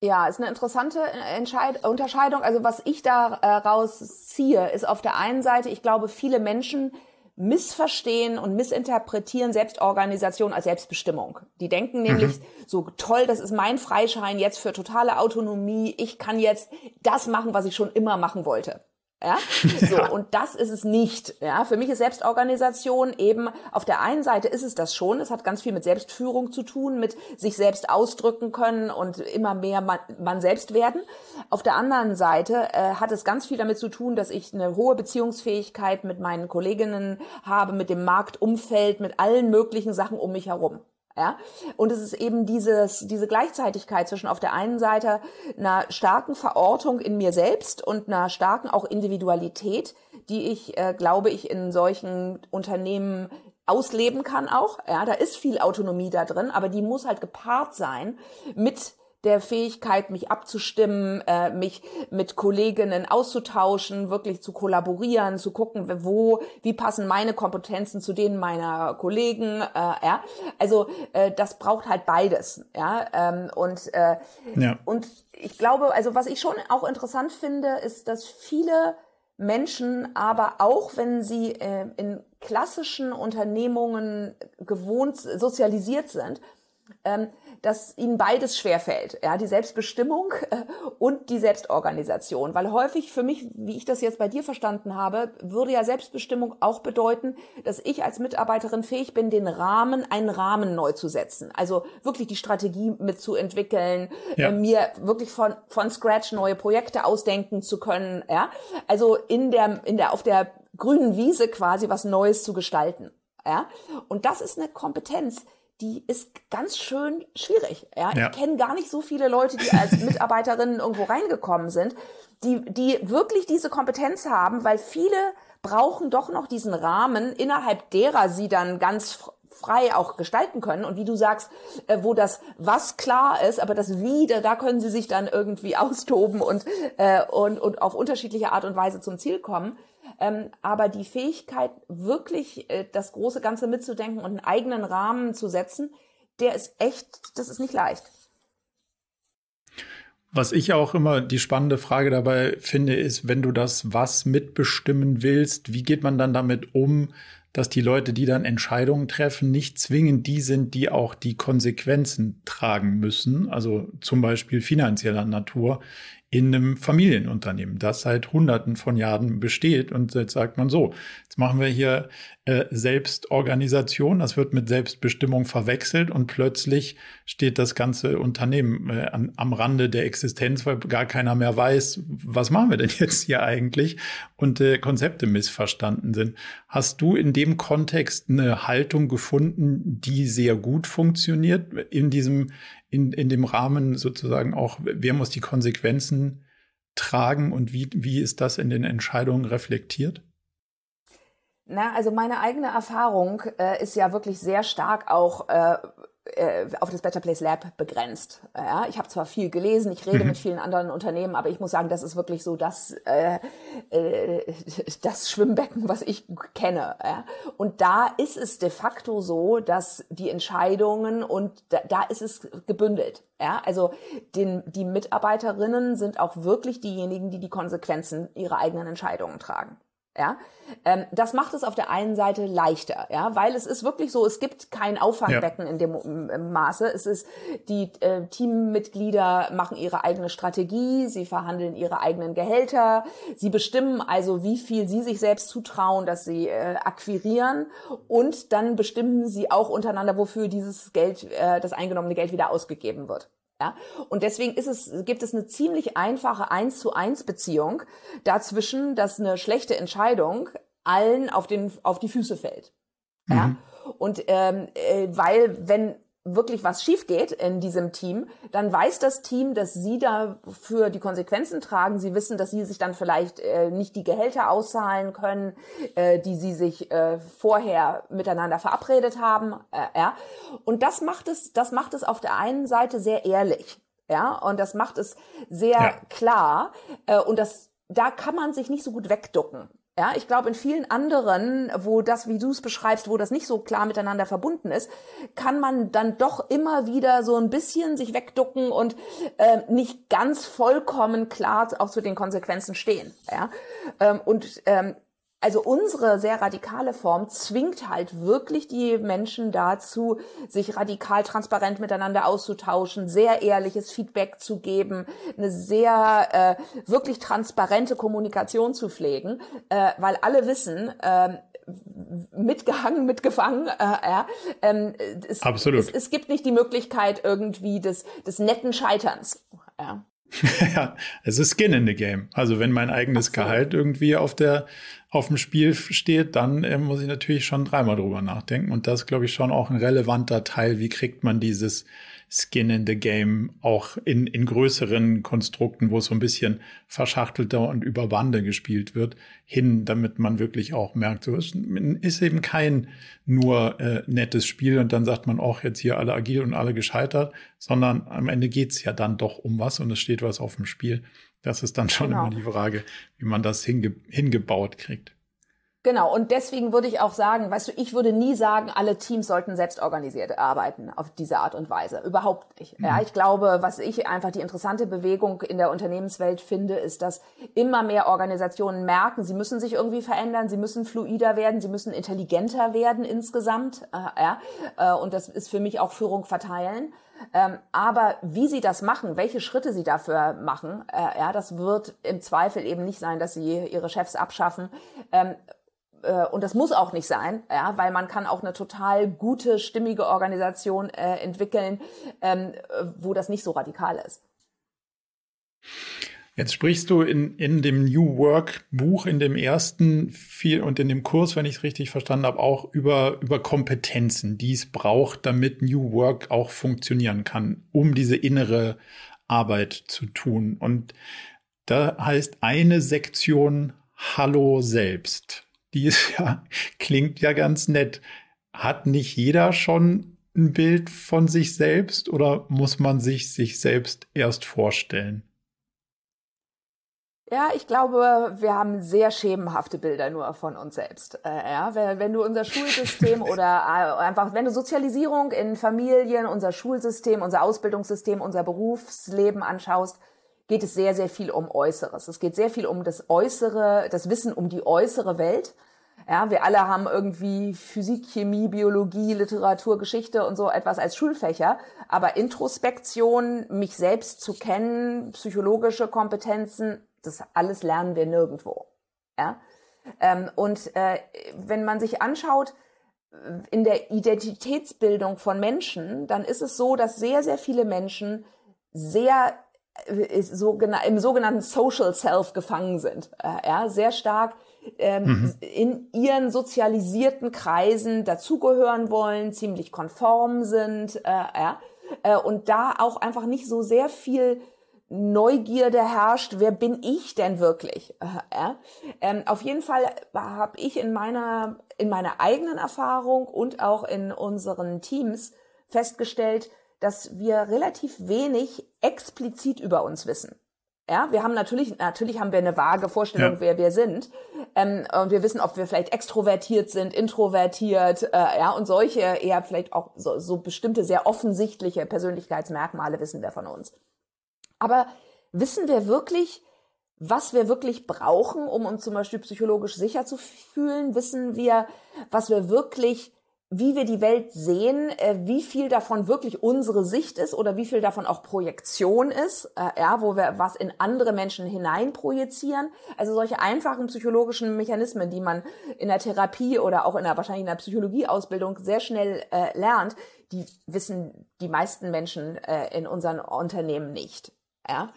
Ja, ist eine interessante Entscheid Unterscheidung. Also was ich daraus äh, ziehe, ist auf der einen Seite, ich glaube, viele Menschen missverstehen und missinterpretieren Selbstorganisation als Selbstbestimmung. Die denken nämlich, mhm. so toll, das ist mein Freischein jetzt für totale Autonomie. Ich kann jetzt das machen, was ich schon immer machen wollte. Ja? So, ja. und das ist es nicht. Ja? Für mich ist Selbstorganisation eben, auf der einen Seite ist es das schon, es hat ganz viel mit Selbstführung zu tun, mit sich selbst ausdrücken können und immer mehr man, man selbst werden. Auf der anderen Seite äh, hat es ganz viel damit zu tun, dass ich eine hohe Beziehungsfähigkeit mit meinen Kolleginnen habe, mit dem Marktumfeld, mit allen möglichen Sachen um mich herum. Ja? Und es ist eben dieses, diese Gleichzeitigkeit zwischen auf der einen Seite einer starken Verortung in mir selbst und einer starken auch Individualität, die ich, äh, glaube ich, in solchen Unternehmen ausleben kann auch. Ja, da ist viel Autonomie da drin, aber die muss halt gepaart sein mit der Fähigkeit, mich abzustimmen, äh, mich mit Kolleginnen auszutauschen, wirklich zu kollaborieren, zu gucken, wo, wie passen meine Kompetenzen zu denen meiner Kollegen. Äh, ja, also äh, das braucht halt beides. Ja, ähm, und äh, ja. und ich glaube, also was ich schon auch interessant finde, ist, dass viele Menschen aber auch, wenn sie äh, in klassischen Unternehmungen gewohnt, sozialisiert sind, ähm, dass ihnen beides schwerfällt, ja, die Selbstbestimmung äh, und die Selbstorganisation. Weil häufig für mich, wie ich das jetzt bei dir verstanden habe, würde ja Selbstbestimmung auch bedeuten, dass ich als Mitarbeiterin fähig bin, den Rahmen, einen Rahmen neu zu setzen. Also wirklich die Strategie mitzuentwickeln, ja. äh, mir wirklich von, von Scratch neue Projekte ausdenken zu können, ja. Also in der, in der, auf der grünen Wiese quasi was Neues zu gestalten. Ja? Und das ist eine Kompetenz, die ist ganz schön schwierig. Ja? ja. Ich kenne gar nicht so viele Leute, die als Mitarbeiterinnen irgendwo reingekommen sind, die, die wirklich diese Kompetenz haben, weil viele brauchen doch noch diesen Rahmen, innerhalb derer sie dann ganz frei auch gestalten können. Und wie du sagst, äh, wo das was klar ist, aber das wie, da, da können sie sich dann irgendwie austoben und, äh, und, und auf unterschiedliche Art und Weise zum Ziel kommen. Ähm, aber die Fähigkeit, wirklich äh, das große Ganze mitzudenken und einen eigenen Rahmen zu setzen, der ist echt, das ist nicht leicht. Was ich auch immer die spannende Frage dabei finde, ist, wenn du das was mitbestimmen willst, wie geht man dann damit um, dass die Leute, die dann Entscheidungen treffen, nicht zwingend die sind, die auch die Konsequenzen tragen müssen, also zum Beispiel finanzieller Natur, in einem Familienunternehmen, das seit Hunderten von Jahren besteht. Und jetzt sagt man so, jetzt machen wir hier äh, Selbstorganisation, das wird mit Selbstbestimmung verwechselt und plötzlich steht das ganze Unternehmen äh, an, am Rande der Existenz, weil gar keiner mehr weiß, was machen wir denn jetzt hier eigentlich und äh, Konzepte missverstanden sind. Hast du in dem Kontext eine Haltung gefunden, die sehr gut funktioniert in diesem in, in dem Rahmen sozusagen auch, wer muss die Konsequenzen tragen und wie, wie ist das in den Entscheidungen reflektiert? Na, also meine eigene Erfahrung äh, ist ja wirklich sehr stark auch äh, auf das Better Place Lab begrenzt. Ja, ich habe zwar viel gelesen, ich rede mhm. mit vielen anderen Unternehmen, aber ich muss sagen, das ist wirklich so das, äh, äh, das Schwimmbecken, was ich kenne. Ja. Und da ist es de facto so, dass die Entscheidungen und da, da ist es gebündelt. Ja, also den, die Mitarbeiterinnen sind auch wirklich diejenigen, die die Konsequenzen ihrer eigenen Entscheidungen tragen. Ja, ähm, das macht es auf der einen Seite leichter, ja, weil es ist wirklich so, es gibt kein Auffangbecken ja. in dem Maße. Es ist, die äh, Teammitglieder machen ihre eigene Strategie, sie verhandeln ihre eigenen Gehälter, sie bestimmen also, wie viel sie sich selbst zutrauen, dass sie äh, akquirieren und dann bestimmen sie auch untereinander, wofür dieses Geld, äh, das eingenommene Geld wieder ausgegeben wird. Ja? Und deswegen ist es, gibt es eine ziemlich einfache eins zu eins Beziehung dazwischen, dass eine schlechte Entscheidung allen auf, den, auf die Füße fällt. Ja? Mhm. Und ähm, äh, weil, wenn wirklich was schief geht in diesem Team, dann weiß das Team, dass sie dafür die Konsequenzen tragen. Sie wissen, dass sie sich dann vielleicht äh, nicht die Gehälter auszahlen können, äh, die sie sich äh, vorher miteinander verabredet haben. Äh, ja. Und das macht es, das macht es auf der einen Seite sehr ehrlich. Ja, und das macht es sehr ja. klar. Äh, und das, da kann man sich nicht so gut wegducken. Ja, ich glaube, in vielen anderen, wo das, wie du es beschreibst, wo das nicht so klar miteinander verbunden ist, kann man dann doch immer wieder so ein bisschen sich wegducken und äh, nicht ganz vollkommen klar auch zu den Konsequenzen stehen. Ja, ähm, und ähm, also unsere sehr radikale Form zwingt halt wirklich die Menschen dazu, sich radikal transparent miteinander auszutauschen, sehr ehrliches Feedback zu geben, eine sehr äh, wirklich transparente Kommunikation zu pflegen, äh, weil alle wissen, äh, mitgehangen, mitgefangen. Äh, ja, ähm, es, Absolut. Es, es, gibt nicht die Möglichkeit irgendwie des, des netten Scheiterns. Ja. ja, es ist Skin in the Game. Also wenn mein eigenes Absolut. Gehalt irgendwie auf der auf dem Spiel steht, dann äh, muss ich natürlich schon dreimal drüber nachdenken. Und das ist, glaube ich, schon auch ein relevanter Teil. Wie kriegt man dieses Skin in the Game auch in, in größeren Konstrukten, wo es so ein bisschen verschachtelter und über Bande gespielt wird, hin, damit man wirklich auch merkt, so es ist eben kein nur äh, nettes Spiel und dann sagt man auch jetzt hier alle agil und alle gescheitert, sondern am Ende geht's ja dann doch um was und es steht was auf dem Spiel. Das ist dann schon genau. immer die Frage, wie man das hinge hingebaut kriegt. Genau, und deswegen würde ich auch sagen, weißt du, ich würde nie sagen, alle Teams sollten selbst organisiert arbeiten auf diese Art und Weise. Überhaupt nicht. Mhm. Ja, ich glaube, was ich einfach die interessante Bewegung in der Unternehmenswelt finde, ist, dass immer mehr Organisationen merken, sie müssen sich irgendwie verändern, sie müssen fluider werden, sie müssen intelligenter werden insgesamt. Äh, ja, äh, und das ist für mich auch Führung verteilen. Ähm, aber wie sie das machen, welche Schritte sie dafür machen, äh, ja, das wird im Zweifel eben nicht sein, dass sie ihre Chefs abschaffen. Ähm, äh, und das muss auch nicht sein, ja, weil man kann auch eine total gute, stimmige Organisation äh, entwickeln, ähm, wo das nicht so radikal ist. Jetzt sprichst du in, in dem New Work Buch, in dem ersten viel und in dem Kurs, wenn ich es richtig verstanden habe, auch über, über Kompetenzen, die es braucht, damit New Work auch funktionieren kann, um diese innere Arbeit zu tun. Und da heißt eine Sektion Hallo selbst. Die ist ja, klingt ja ganz nett. Hat nicht jeder schon ein Bild von sich selbst oder muss man sich sich selbst erst vorstellen? Ja, ich glaube, wir haben sehr schemenhafte Bilder nur von uns selbst. Äh, ja, wenn du unser Schulsystem oder äh, einfach, wenn du Sozialisierung in Familien, unser Schulsystem, unser Ausbildungssystem, unser Berufsleben anschaust, geht es sehr, sehr viel um Äußeres. Es geht sehr viel um das Äußere, das Wissen um die äußere Welt. Ja, wir alle haben irgendwie Physik, Chemie, Biologie, Literatur, Geschichte und so etwas als Schulfächer. Aber Introspektion, mich selbst zu kennen, psychologische Kompetenzen, das alles lernen wir nirgendwo. Ja? Ähm, und äh, wenn man sich anschaut, in der Identitätsbildung von Menschen, dann ist es so, dass sehr, sehr viele Menschen sehr äh, im sogenannten Social Self gefangen sind. Äh, ja, sehr stark ähm, mhm. in ihren sozialisierten Kreisen dazugehören wollen, ziemlich konform sind, äh, ja, äh, und da auch einfach nicht so sehr viel Neugierde herrscht, wer bin ich denn wirklich? Ja? Ähm, auf jeden Fall habe ich in meiner, in meiner eigenen Erfahrung und auch in unseren Teams festgestellt, dass wir relativ wenig explizit über uns wissen. Ja, wir haben natürlich, natürlich haben wir eine vage Vorstellung, ja. wer wir sind. Ähm, und wir wissen, ob wir vielleicht extrovertiert sind, introvertiert, äh, ja, und solche eher vielleicht auch so, so bestimmte sehr offensichtliche Persönlichkeitsmerkmale wissen wir von uns. Aber wissen wir wirklich, was wir wirklich brauchen, um uns zum Beispiel psychologisch sicher zu fühlen? Wissen wir, was wir wirklich, wie wir die Welt sehen, äh, wie viel davon wirklich unsere Sicht ist oder wie viel davon auch Projektion ist, äh, ja, wo wir was in andere Menschen hinein projizieren? Also solche einfachen psychologischen Mechanismen, die man in der Therapie oder auch in der wahrscheinlich in der Psychologieausbildung sehr schnell äh, lernt, die wissen die meisten Menschen äh, in unseren Unternehmen nicht. Ja?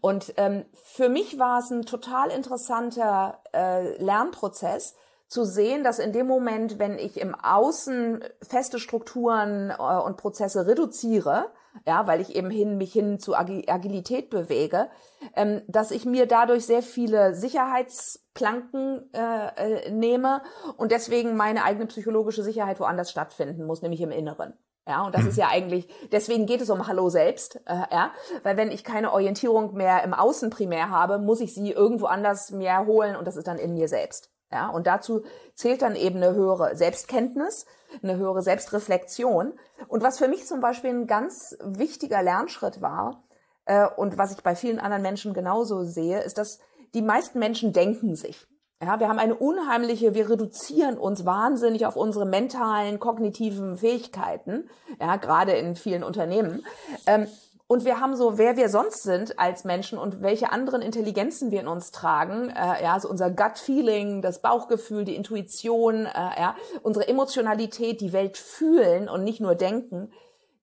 Und ähm, für mich war es ein total interessanter äh, Lernprozess, zu sehen, dass in dem Moment, wenn ich im Außen feste Strukturen äh, und Prozesse reduziere, ja, weil ich eben hin, mich hin zu Agilität bewege, ähm, dass ich mir dadurch sehr viele Sicherheitsplanken äh, äh, nehme und deswegen meine eigene psychologische Sicherheit woanders stattfinden muss, nämlich im Inneren. Ja, und das mhm. ist ja eigentlich, deswegen geht es um Hallo selbst, äh, ja, weil wenn ich keine Orientierung mehr im Außen primär habe, muss ich sie irgendwo anders mir holen und das ist dann in mir selbst. Ja, und dazu zählt dann eben eine höhere Selbstkenntnis, eine höhere Selbstreflexion. Und was für mich zum Beispiel ein ganz wichtiger Lernschritt war, äh, und was ich bei vielen anderen Menschen genauso sehe, ist, dass die meisten Menschen denken sich. Ja, wir haben eine unheimliche, wir reduzieren uns wahnsinnig auf unsere mentalen, kognitiven Fähigkeiten, ja, gerade in vielen Unternehmen. Ähm, und wir haben so, wer wir sonst sind als Menschen und welche anderen Intelligenzen wir in uns tragen, äh, ja, so unser Gut-Feeling, das Bauchgefühl, die Intuition, äh, ja, unsere Emotionalität, die Welt fühlen und nicht nur denken.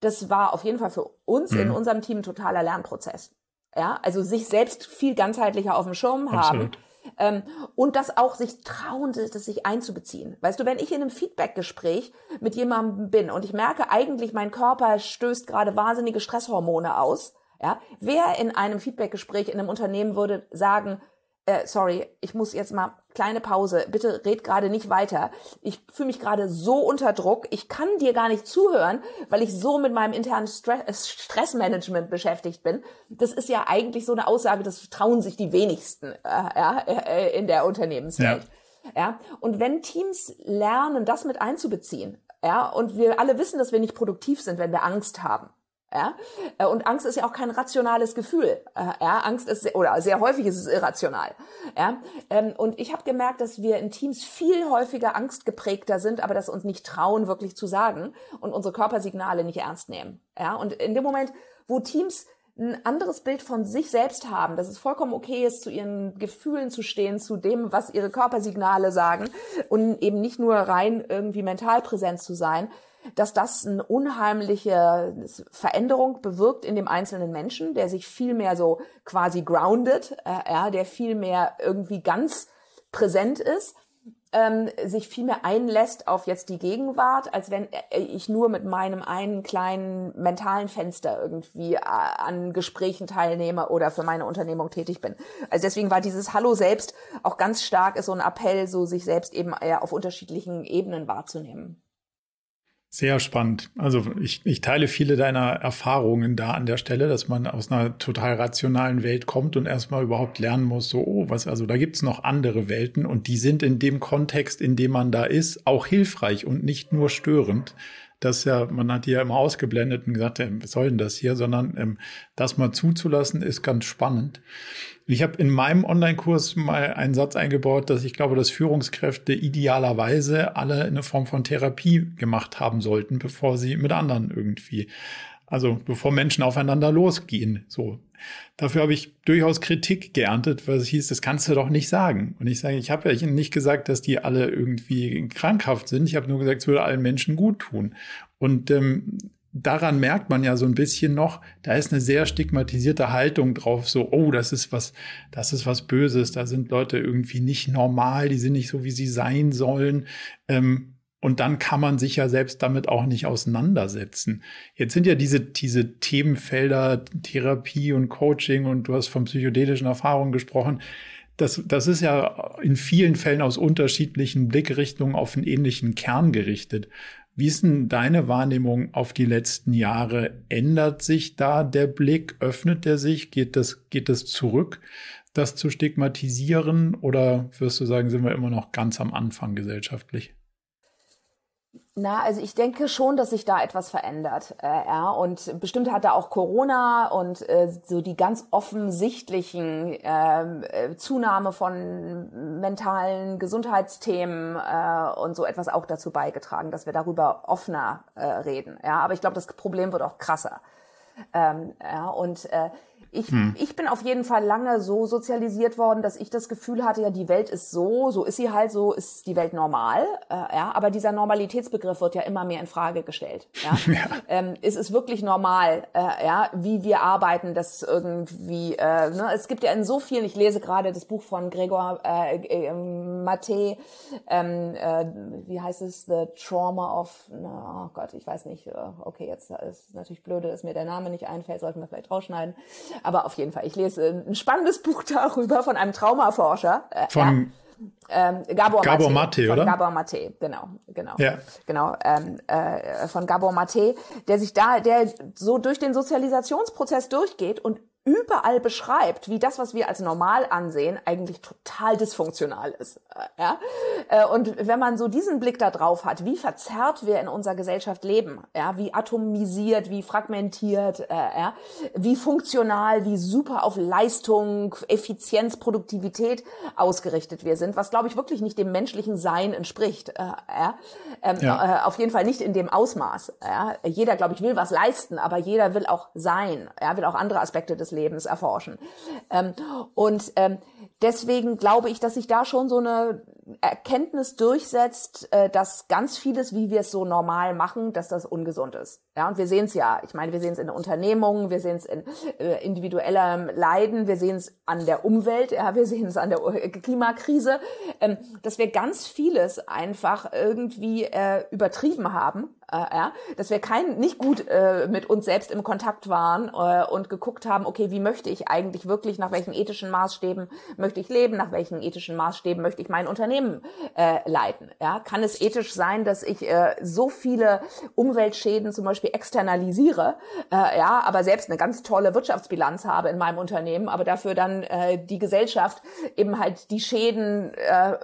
Das war auf jeden Fall für uns mhm. in unserem Team ein totaler Lernprozess. Ja, also sich selbst viel ganzheitlicher auf dem Schirm Absolut. Ähm, und das auch sich trauen, das sich einzubeziehen. Weißt du, wenn ich in einem Feedback-Gespräch mit jemandem bin und ich merke eigentlich, mein Körper stößt gerade wahnsinnige Stresshormone aus, ja, wer in einem Feedback-Gespräch in einem Unternehmen würde sagen, äh, sorry, ich muss jetzt mal kleine Pause, bitte red gerade nicht weiter. Ich fühle mich gerade so unter Druck, ich kann dir gar nicht zuhören, weil ich so mit meinem internen Stress Stressmanagement beschäftigt bin. Das ist ja eigentlich so eine Aussage, das trauen sich die wenigsten äh, ja, äh, in der Unternehmenswelt. Ja. ja. Und wenn Teams lernen, das mit einzubeziehen, ja, und wir alle wissen, dass wir nicht produktiv sind, wenn wir Angst haben. Ja? Äh, und Angst ist ja auch kein rationales Gefühl. Äh, ja? Angst ist, sehr, oder sehr häufig ist es irrational. Ja? Ähm, und ich habe gemerkt, dass wir in Teams viel häufiger angstgeprägter sind, aber dass uns nicht trauen, wirklich zu sagen und unsere Körpersignale nicht ernst nehmen. Ja? Und in dem Moment, wo Teams ein anderes Bild von sich selbst haben, dass es vollkommen okay ist, zu ihren Gefühlen zu stehen, zu dem, was ihre Körpersignale sagen und eben nicht nur rein irgendwie mental präsent zu sein, dass das eine unheimliche Veränderung bewirkt in dem einzelnen Menschen, der sich viel mehr so quasi grounded, äh, ja, der viel mehr irgendwie ganz präsent ist, ähm, sich viel mehr einlässt auf jetzt die Gegenwart, als wenn äh, ich nur mit meinem einen kleinen mentalen Fenster irgendwie äh, an Gesprächen teilnehme oder für meine Unternehmung tätig bin. Also deswegen war dieses Hallo selbst auch ganz stark ist so ein Appell, so sich selbst eben eher auf unterschiedlichen Ebenen wahrzunehmen. Sehr spannend. Also ich, ich teile viele deiner Erfahrungen da an der Stelle, dass man aus einer total rationalen Welt kommt und erstmal überhaupt lernen muss, so, oh, was, also da gibt's noch andere Welten und die sind in dem Kontext, in dem man da ist, auch hilfreich und nicht nur störend das ja, man hat die ja immer ausgeblendet und gesagt, äh, was soll denn das hier, sondern ähm, das mal zuzulassen, ist ganz spannend. Ich habe in meinem Online-Kurs mal einen Satz eingebaut, dass ich glaube, dass Führungskräfte idealerweise alle eine Form von Therapie gemacht haben sollten, bevor sie mit anderen irgendwie also bevor Menschen aufeinander losgehen. So. Dafür habe ich durchaus Kritik geerntet, weil es hieß, das kannst du doch nicht sagen. Und ich sage, ich habe ja nicht gesagt, dass die alle irgendwie krankhaft sind. Ich habe nur gesagt, es würde allen Menschen gut tun. Und ähm, daran merkt man ja so ein bisschen noch, da ist eine sehr stigmatisierte Haltung drauf, so, oh, das ist was, das ist was Böses, da sind Leute irgendwie nicht normal, die sind nicht so, wie sie sein sollen. Ähm, und dann kann man sich ja selbst damit auch nicht auseinandersetzen. Jetzt sind ja diese, diese Themenfelder Therapie und Coaching und du hast von psychedelischen Erfahrungen gesprochen. Das, das ist ja in vielen Fällen aus unterschiedlichen Blickrichtungen auf einen ähnlichen Kern gerichtet. Wie ist denn deine Wahrnehmung auf die letzten Jahre? Ändert sich da der Blick? Öffnet er sich? Geht das, geht das zurück, das zu stigmatisieren? Oder wirst du sagen, sind wir immer noch ganz am Anfang gesellschaftlich? Na, also ich denke schon, dass sich da etwas verändert. Äh, ja, und bestimmt hat da auch Corona und äh, so die ganz offensichtlichen ähm, äh, Zunahme von mentalen Gesundheitsthemen äh, und so etwas auch dazu beigetragen, dass wir darüber offener äh, reden. Ja, aber ich glaube, das Problem wird auch krasser. Ähm, ja, und äh, ich, hm. ich bin auf jeden Fall lange so sozialisiert worden, dass ich das Gefühl hatte, ja, die Welt ist so, so ist sie halt, so ist die Welt normal. Äh, ja, aber dieser Normalitätsbegriff wird ja immer mehr in Frage gestellt. Ja? ja. Ähm, ist es wirklich normal, äh, ja, wie wir arbeiten, das irgendwie, äh, ne? es gibt ja in so vielen, ich lese gerade das Buch von Gregor äh, äh, Matte, ähm, äh, wie heißt es, The Trauma of, na, oh Gott, ich weiß nicht, äh, okay, jetzt ist natürlich blöde, dass mir der Name nicht einfällt, sollten wir vielleicht rausschneiden. Aber auf jeden Fall, ich lese ein spannendes Buch darüber von einem Traumaforscher. Äh, von ja. ähm, Gabor, Gabor Mate, Mate oder? Gabor Mate, genau, genau, ja. genau, ähm, äh, von Gabor Mate, der sich da, der so durch den Sozialisationsprozess durchgeht und überall beschreibt, wie das, was wir als normal ansehen, eigentlich total dysfunktional ist. Äh, ja? Äh, und wenn man so diesen Blick da drauf hat, wie verzerrt wir in unserer Gesellschaft leben, ja, wie atomisiert, wie fragmentiert, äh, ja, wie funktional, wie super auf Leistung, Effizienz, Produktivität ausgerichtet wir sind, was glaube ich wirklich nicht dem menschlichen Sein entspricht. Ja? Ähm, ja. Auf jeden Fall nicht in dem Ausmaß. Ja? Jeder, glaube ich, will was leisten, aber jeder will auch sein, ja, will auch andere Aspekte des Lebens Lebens erforschen. Ähm, und ähm, deswegen glaube ich, dass sich da schon so eine Erkenntnis durchsetzt, äh, dass ganz vieles, wie wir es so normal machen, dass das ungesund ist. Ja, und wir sehen es ja. Ich meine, wir sehen es in Unternehmungen, wir sehen es in äh, individuellem Leiden, wir sehen es an der Umwelt, ja, wir sehen es an der äh, Klimakrise, ähm, dass wir ganz vieles einfach irgendwie übertrieben haben dass wir kein nicht gut mit uns selbst im Kontakt waren und geguckt haben, okay, wie möchte ich eigentlich wirklich, nach welchen ethischen Maßstäben möchte ich leben, nach welchen ethischen Maßstäben möchte ich mein Unternehmen äh, leiten. Ja, kann es ethisch sein, dass ich äh, so viele Umweltschäden zum Beispiel externalisiere, äh, ja, aber selbst eine ganz tolle Wirtschaftsbilanz habe in meinem Unternehmen, aber dafür dann äh, die Gesellschaft eben halt die Schäden äh,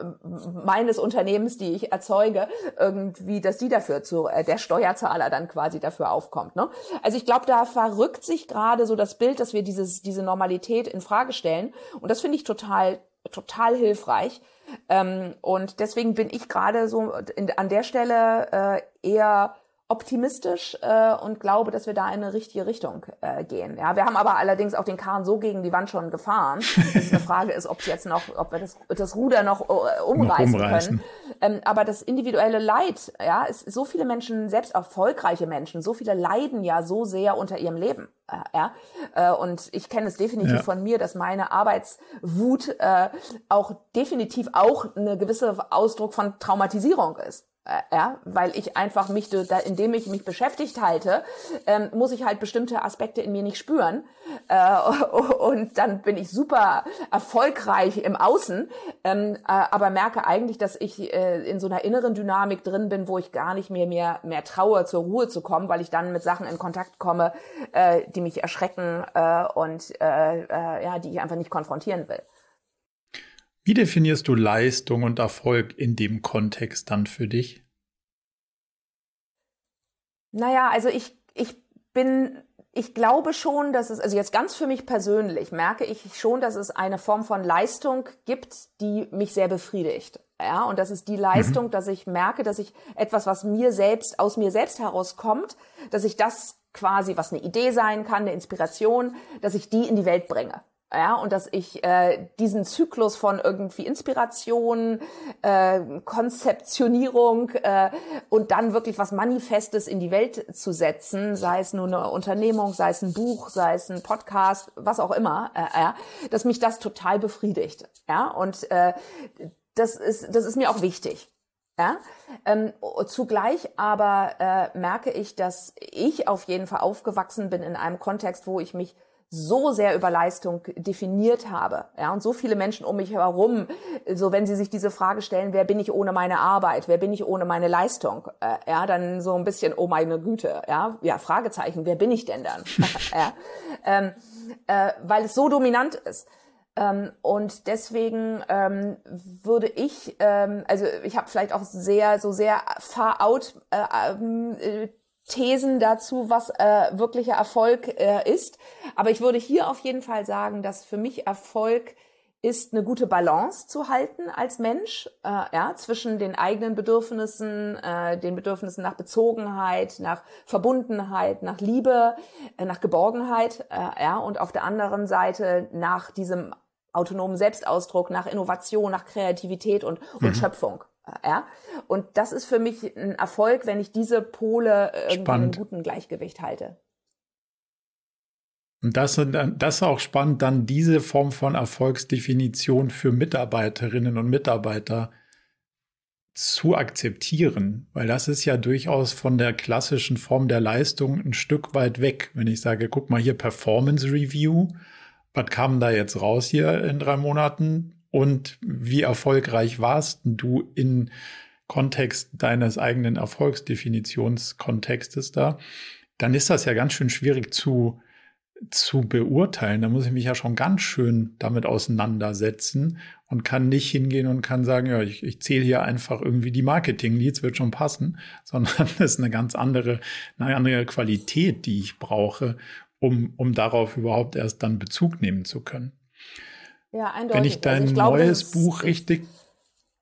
meines Unternehmens, die ich erzeuge, irgendwie, dass die dafür zu äh, der Steuerzahler dann quasi dafür aufkommt. Ne? Also ich glaube, da verrückt sich gerade so das Bild, dass wir dieses, diese Normalität in Frage stellen. Und das finde ich total, total hilfreich. Ähm, und deswegen bin ich gerade so in, an der Stelle äh, eher optimistisch äh, und glaube, dass wir da in eine richtige Richtung äh, gehen. Ja, wir haben aber allerdings auch den Kahn so gegen die Wand schon gefahren. Dass eine Frage ist, ob jetzt noch, ob wir das, das Ruder noch äh, umreißen, noch umreißen, können. Ähm, aber das individuelle Leid, ja, ist so viele Menschen, selbst erfolgreiche Menschen, so viele leiden ja so sehr unter ihrem Leben. Äh, ja, äh, und ich kenne es definitiv ja. von mir, dass meine Arbeitswut äh, auch definitiv auch eine gewisse Ausdruck von Traumatisierung ist. Äh, ja, weil ich einfach mich, da, indem ich mich beschäftigt halte, ähm, muss ich halt bestimmte Aspekte in mir nicht spüren. Äh, und dann bin ich super erfolgreich im Außen, ähm, äh, aber merke eigentlich, dass ich äh, in so einer inneren Dynamik drin bin, wo ich gar nicht mehr mehr, mehr traue, zur Ruhe zu kommen, weil ich dann mit Sachen in Kontakt komme, äh, die mich erschrecken äh, und ja, die ich einfach nicht konfrontieren will. Wie definierst du Leistung und Erfolg in dem Kontext dann für dich? Naja, also ich, ich bin, ich glaube schon, dass es, also jetzt ganz für mich persönlich, merke ich schon, dass es eine Form von Leistung gibt, die mich sehr befriedigt. Ja, und das ist die Leistung, mhm. dass ich merke, dass ich etwas, was mir selbst, aus mir selbst herauskommt, dass ich das quasi, was eine Idee sein kann, eine Inspiration, dass ich die in die Welt bringe ja, und dass ich äh, diesen Zyklus von irgendwie Inspiration, äh, Konzeptionierung äh, und dann wirklich was Manifestes in die Welt zu setzen, sei es nur eine Unternehmung, sei es ein Buch, sei es ein Podcast, was auch immer, äh, ja, dass mich das total befriedigt, ja, und äh, das ist das ist mir auch wichtig. Ja, ähm, zugleich aber äh, merke ich, dass ich auf jeden Fall aufgewachsen bin in einem Kontext, wo ich mich so sehr über Leistung definiert habe. Ja, und so viele Menschen um mich herum, so wenn sie sich diese Frage stellen, wer bin ich ohne meine Arbeit, wer bin ich ohne meine Leistung, äh, ja, dann so ein bisschen, oh meine Güte, ja, ja, Fragezeichen, wer bin ich denn dann? ja, ähm, äh, weil es so dominant ist. Ähm, und deswegen ähm, würde ich, ähm, also ich habe vielleicht auch sehr, so sehr far out äh, ähm, äh, Thesen dazu, was äh, wirklicher Erfolg äh, ist. Aber ich würde hier auf jeden Fall sagen, dass für mich Erfolg ist, eine gute Balance zu halten als Mensch, äh, ja, zwischen den eigenen Bedürfnissen, äh, den Bedürfnissen nach Bezogenheit, nach Verbundenheit, nach Liebe, äh, nach Geborgenheit, äh, ja, und auf der anderen Seite nach diesem autonomen Selbstausdruck, nach Innovation, nach Kreativität und, und mhm. Schöpfung. Ja? Und das ist für mich ein Erfolg, wenn ich diese Pole irgendwie in einem guten Gleichgewicht halte. Und das, das ist auch spannend, dann diese Form von Erfolgsdefinition für Mitarbeiterinnen und Mitarbeiter zu akzeptieren, weil das ist ja durchaus von der klassischen Form der Leistung ein Stück weit weg. Wenn ich sage, guck mal hier Performance Review, was kam da jetzt raus hier in drei Monaten? Und wie erfolgreich warst du in Kontext deines eigenen Erfolgsdefinitionskontextes da, dann ist das ja ganz schön schwierig zu, zu beurteilen. Da muss ich mich ja schon ganz schön damit auseinandersetzen und kann nicht hingehen und kann sagen, ja, ich, ich zähle hier einfach irgendwie die Marketing-Leads, wird schon passen, sondern das ist eine ganz andere, eine andere Qualität, die ich brauche, um, um darauf überhaupt erst dann Bezug nehmen zu können. Ja, eindeutig. Wenn ich dein also ich glaube, neues Buch richtig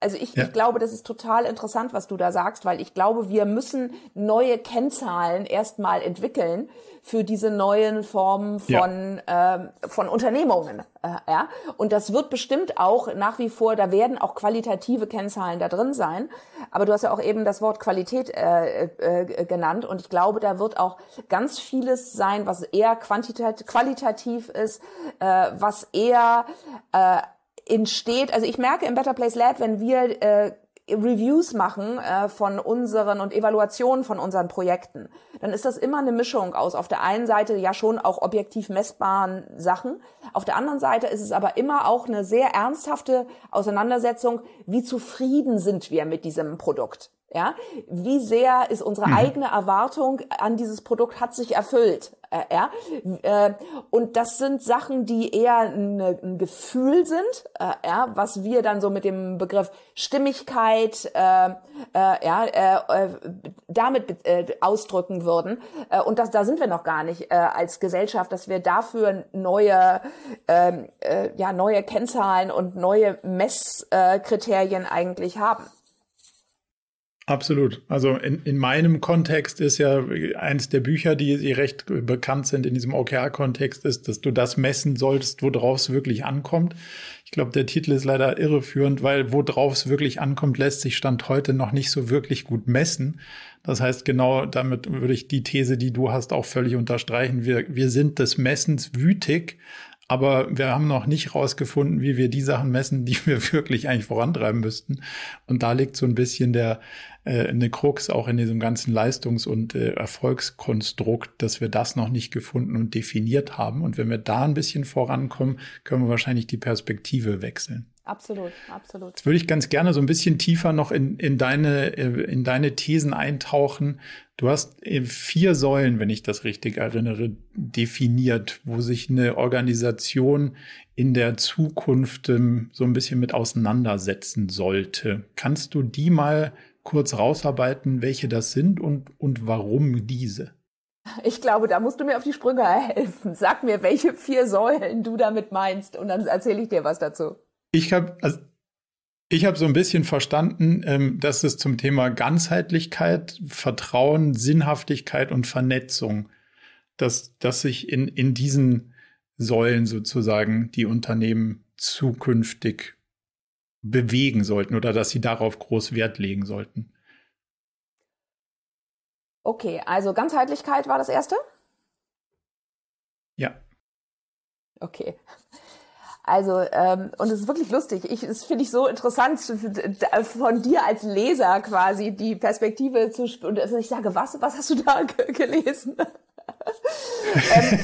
Also ich, ja. ich glaube, das ist total interessant, was du da sagst, weil ich glaube, wir müssen neue Kennzahlen erstmal entwickeln für diese neuen Formen von, ja. ähm, von Unternehmungen. Äh, ja? Und das wird bestimmt auch nach wie vor, da werden auch qualitative Kennzahlen da drin sein. Aber du hast ja auch eben das Wort Qualität äh, äh, genannt. Und ich glaube, da wird auch ganz vieles sein, was eher quantitativ, qualitativ ist, äh, was eher äh, entsteht, also ich merke im Better Place Lab, wenn wir äh, Reviews machen äh, von unseren und Evaluationen von unseren Projekten, dann ist das immer eine Mischung aus auf der einen Seite ja schon auch objektiv messbaren Sachen, auf der anderen Seite ist es aber immer auch eine sehr ernsthafte Auseinandersetzung, wie zufrieden sind wir mit diesem Produkt. Ja, wie sehr ist unsere mhm. eigene Erwartung an dieses Produkt hat sich erfüllt? Äh, ja, äh, und das sind Sachen, die eher ein Gefühl sind, äh, ja, was wir dann so mit dem Begriff Stimmigkeit, ja, damit ausdrücken würden. Und das, da sind wir noch gar nicht als Gesellschaft, dass wir dafür neue, äh, äh, ja, neue Kennzahlen und neue Messkriterien eigentlich haben. Absolut. Also in, in meinem Kontext ist ja eins der Bücher, die, die recht bekannt sind in diesem OKR-Kontext, ist, dass du das messen solltest, worauf es wirklich ankommt. Ich glaube, der Titel ist leider irreführend, weil worauf es wirklich ankommt, lässt sich Stand heute noch nicht so wirklich gut messen. Das heißt, genau damit würde ich die These, die du hast, auch völlig unterstreichen. Wir, wir sind des Messens wütig, aber wir haben noch nicht rausgefunden, wie wir die Sachen messen, die wir wirklich eigentlich vorantreiben müssten. Und da liegt so ein bisschen der, äh, eine Krux auch in diesem ganzen Leistungs- und äh, Erfolgskonstrukt, dass wir das noch nicht gefunden und definiert haben. Und wenn wir da ein bisschen vorankommen, können wir wahrscheinlich die Perspektive wechseln. Absolut, absolut. Jetzt würde ich ganz gerne so ein bisschen tiefer noch in, in, deine, äh, in deine Thesen eintauchen. Du hast äh, vier Säulen, wenn ich das richtig erinnere, definiert, wo sich eine Organisation in der Zukunft ähm, so ein bisschen mit auseinandersetzen sollte. Kannst du die mal kurz rausarbeiten, welche das sind und, und warum diese? Ich glaube, da musst du mir auf die Sprünge helfen. Sag mir, welche vier Säulen du damit meinst und dann erzähle ich dir was dazu. Ich habe also ich habe so ein bisschen verstanden, ähm, dass es zum Thema Ganzheitlichkeit, Vertrauen, Sinnhaftigkeit und Vernetzung, dass, dass sich in, in diesen Säulen sozusagen die Unternehmen zukünftig bewegen sollten oder dass sie darauf groß Wert legen sollten. Okay, also Ganzheitlichkeit war das erste? Ja. Okay. Also, ähm, und es ist wirklich lustig. Ich, das finde ich so interessant, von dir als Leser quasi die Perspektive zu und also ich sage, was, was hast du da gelesen? ähm,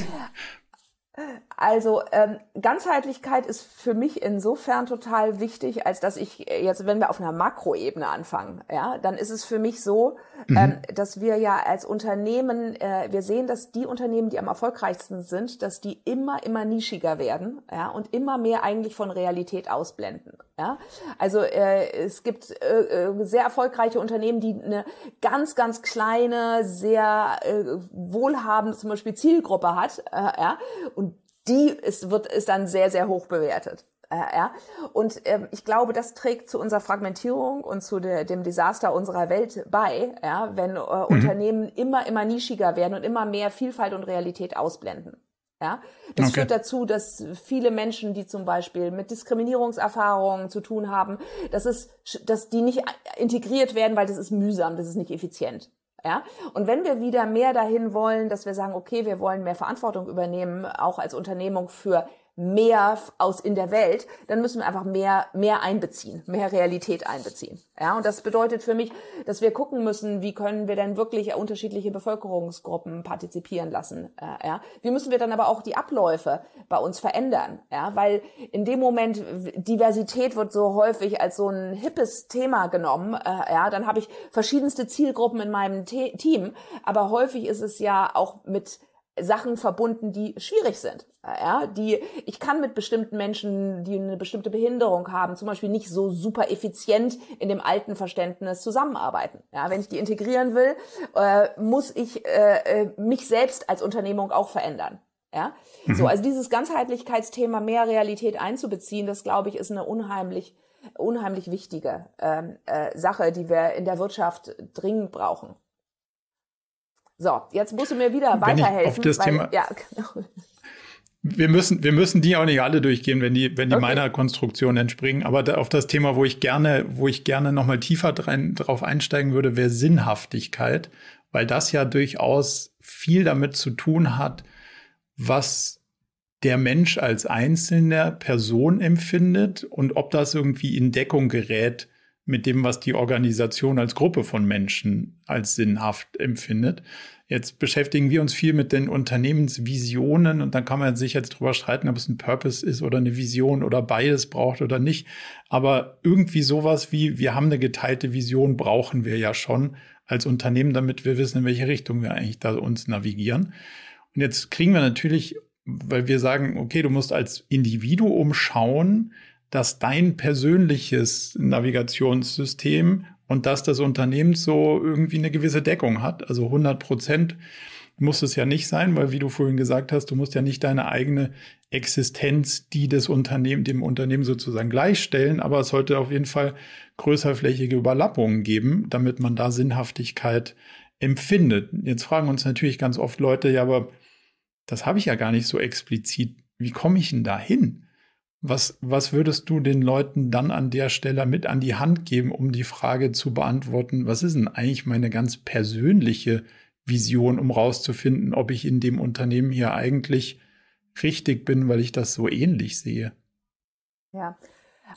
also ähm, Ganzheitlichkeit ist für mich insofern total wichtig, als dass ich jetzt, wenn wir auf einer Makroebene anfangen, ja, dann ist es für mich so, mhm. ähm, dass wir ja als Unternehmen, äh, wir sehen, dass die Unternehmen, die am erfolgreichsten sind, dass die immer, immer nischiger werden, ja, und immer mehr eigentlich von Realität ausblenden. Ja, also äh, es gibt äh, äh sehr erfolgreiche Unternehmen, die eine ganz, ganz kleine, sehr äh, wohlhabende zum Beispiel Zielgruppe hat, äh, ja, und die ist, wird, ist dann sehr, sehr hoch bewertet. Äh, ja. Und ähm, ich glaube, das trägt zu unserer Fragmentierung und zu der, dem Desaster unserer Welt bei, ja, wenn äh, mhm. Unternehmen immer, immer nischiger werden und immer mehr Vielfalt und Realität ausblenden. Ja, das okay. führt dazu, dass viele Menschen, die zum Beispiel mit Diskriminierungserfahrungen zu tun haben, dass es, dass die nicht integriert werden, weil das ist mühsam, das ist nicht effizient. Ja, und wenn wir wieder mehr dahin wollen, dass wir sagen, okay, wir wollen mehr Verantwortung übernehmen, auch als Unternehmung für mehr aus in der Welt, dann müssen wir einfach mehr, mehr einbeziehen, mehr Realität einbeziehen. Ja, und das bedeutet für mich, dass wir gucken müssen, wie können wir denn wirklich unterschiedliche Bevölkerungsgruppen partizipieren lassen. Äh, ja, wie müssen wir dann aber auch die Abläufe bei uns verändern? Ja, weil in dem Moment Diversität wird so häufig als so ein hippes Thema genommen. Äh, ja, dann habe ich verschiedenste Zielgruppen in meinem Te Team, aber häufig ist es ja auch mit Sachen verbunden, die schwierig sind. Ja, die, ich kann mit bestimmten Menschen, die eine bestimmte Behinderung haben, zum Beispiel nicht so super effizient in dem alten Verständnis zusammenarbeiten. Ja, wenn ich die integrieren will, äh, muss ich äh, äh mich selbst als Unternehmung auch verändern. Ja, mhm. so, also dieses Ganzheitlichkeitsthema mehr Realität einzubeziehen, das glaube ich, ist eine unheimlich unheimlich wichtige ähm, äh, Sache, die wir in der Wirtschaft dringend brauchen. So, jetzt musst du mir wieder weiterhelfen. auf das weil, Thema, ja, genau. Wir müssen, wir müssen die auch nicht alle durchgehen, wenn die, wenn die okay. meiner Konstruktion entspringen. Aber da, auf das Thema, wo ich gerne, wo ich gerne nochmal tiefer drein, drauf einsteigen würde, wäre Sinnhaftigkeit, weil das ja durchaus viel damit zu tun hat, was der Mensch als einzelne Person empfindet und ob das irgendwie in Deckung gerät mit dem, was die Organisation als Gruppe von Menschen als sinnhaft empfindet. Jetzt beschäftigen wir uns viel mit den Unternehmensvisionen und dann kann man sich jetzt drüber streiten, ob es ein Purpose ist oder eine Vision oder beides braucht oder nicht. Aber irgendwie sowas wie, wir haben eine geteilte Vision, brauchen wir ja schon als Unternehmen, damit wir wissen, in welche Richtung wir eigentlich da uns navigieren. Und jetzt kriegen wir natürlich, weil wir sagen, okay, du musst als Individuum schauen, dass dein persönliches Navigationssystem und dass das Unternehmen so irgendwie eine gewisse Deckung hat. Also 100 Prozent muss es ja nicht sein, weil wie du vorhin gesagt hast, du musst ja nicht deine eigene Existenz, die des Unternehmen, dem Unternehmen sozusagen gleichstellen, aber es sollte auf jeden Fall größerflächige Überlappungen geben, damit man da Sinnhaftigkeit empfindet. Jetzt fragen uns natürlich ganz oft Leute, ja, aber das habe ich ja gar nicht so explizit. Wie komme ich denn da hin? Was, was würdest du den Leuten dann an der Stelle mit an die Hand geben, um die Frage zu beantworten, was ist denn eigentlich meine ganz persönliche Vision, um rauszufinden, ob ich in dem Unternehmen hier eigentlich richtig bin, weil ich das so ähnlich sehe? Ja,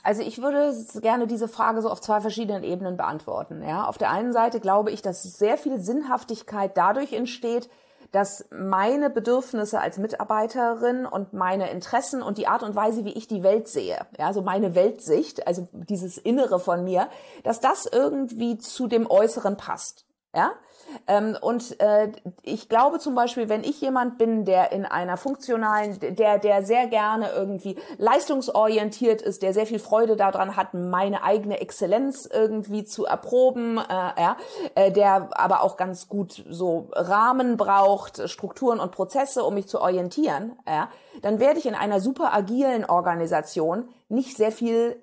also ich würde gerne diese Frage so auf zwei verschiedenen Ebenen beantworten. Ja, auf der einen Seite glaube ich, dass sehr viel Sinnhaftigkeit dadurch entsteht, dass meine Bedürfnisse als Mitarbeiterin und meine Interessen und die Art und Weise, wie ich die Welt sehe, ja, so meine Weltsicht, also dieses Innere von mir, dass das irgendwie zu dem Äußeren passt. Ja, ähm, und äh, ich glaube zum Beispiel, wenn ich jemand bin, der in einer funktionalen, der, der sehr gerne irgendwie leistungsorientiert ist, der sehr viel Freude daran hat, meine eigene Exzellenz irgendwie zu erproben, äh, ja, äh, der aber auch ganz gut so Rahmen braucht, Strukturen und Prozesse, um mich zu orientieren, ja, dann werde ich in einer super agilen Organisation nicht sehr viel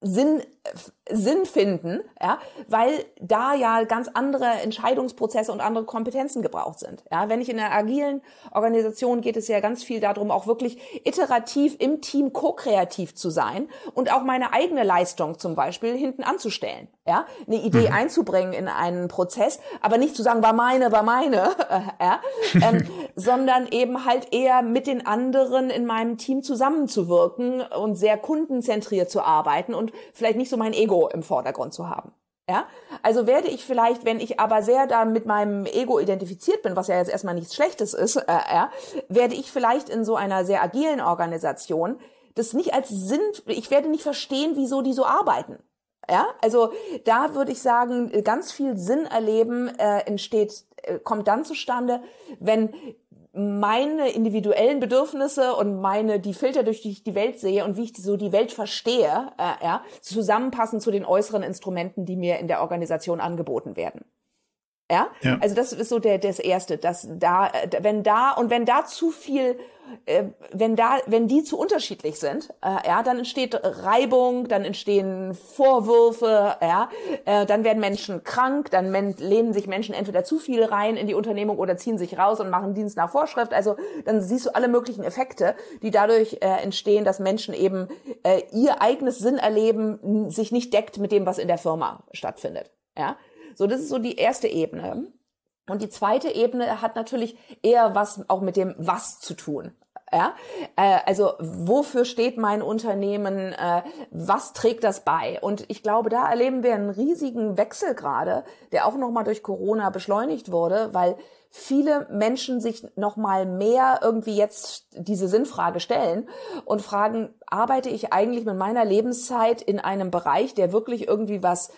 Sinn, Sinn finden, ja, weil da ja ganz andere Entscheidungsprozesse und andere Kompetenzen gebraucht sind. Ja, wenn ich in einer agilen Organisation geht es ja ganz viel darum, auch wirklich iterativ im Team ko-kreativ zu sein und auch meine eigene Leistung zum Beispiel hinten anzustellen. Ja, eine Idee mhm. einzubringen in einen Prozess, aber nicht zu sagen, war meine, war meine, ja, ähm, sondern eben halt eher mit den anderen in meinem Team zusammenzuwirken und sehr kundenzentriert zu arbeiten und vielleicht nicht so mein Ego im Vordergrund zu haben. Ja, also werde ich vielleicht, wenn ich aber sehr da mit meinem Ego identifiziert bin, was ja jetzt erstmal nichts Schlechtes ist, äh, ja, werde ich vielleicht in so einer sehr agilen Organisation das nicht als Sinn, ich werde nicht verstehen, wieso die so arbeiten. Ja, also da würde ich sagen, ganz viel Sinn erleben äh, entsteht, äh, kommt dann zustande, wenn meine individuellen Bedürfnisse und meine die Filter durch die ich die Welt sehe und wie ich so die Welt verstehe, äh, ja, zusammenpassen zu den äußeren Instrumenten, die mir in der Organisation angeboten werden. Ja? ja? Also das ist so der das erste, dass da wenn da und wenn da zu viel äh, wenn da wenn die zu unterschiedlich sind, äh, ja, dann entsteht Reibung, dann entstehen Vorwürfe, ja, äh, dann werden Menschen krank, dann men lehnen sich Menschen entweder zu viel rein in die Unternehmung oder ziehen sich raus und machen Dienst nach Vorschrift. Also dann siehst du alle möglichen Effekte, die dadurch äh, entstehen, dass Menschen eben äh, ihr eigenes Sinnerleben sich nicht deckt mit dem, was in der Firma stattfindet. Ja, so, das ist so die erste Ebene. Und die zweite Ebene hat natürlich eher was auch mit dem Was zu tun. Ja, äh, also wofür steht mein Unternehmen? Äh, was trägt das bei? Und ich glaube, da erleben wir einen riesigen Wechsel gerade, der auch nochmal durch Corona beschleunigt wurde, weil viele Menschen sich nochmal mehr irgendwie jetzt diese Sinnfrage stellen und fragen, arbeite ich eigentlich mit meiner Lebenszeit in einem Bereich, der wirklich irgendwie was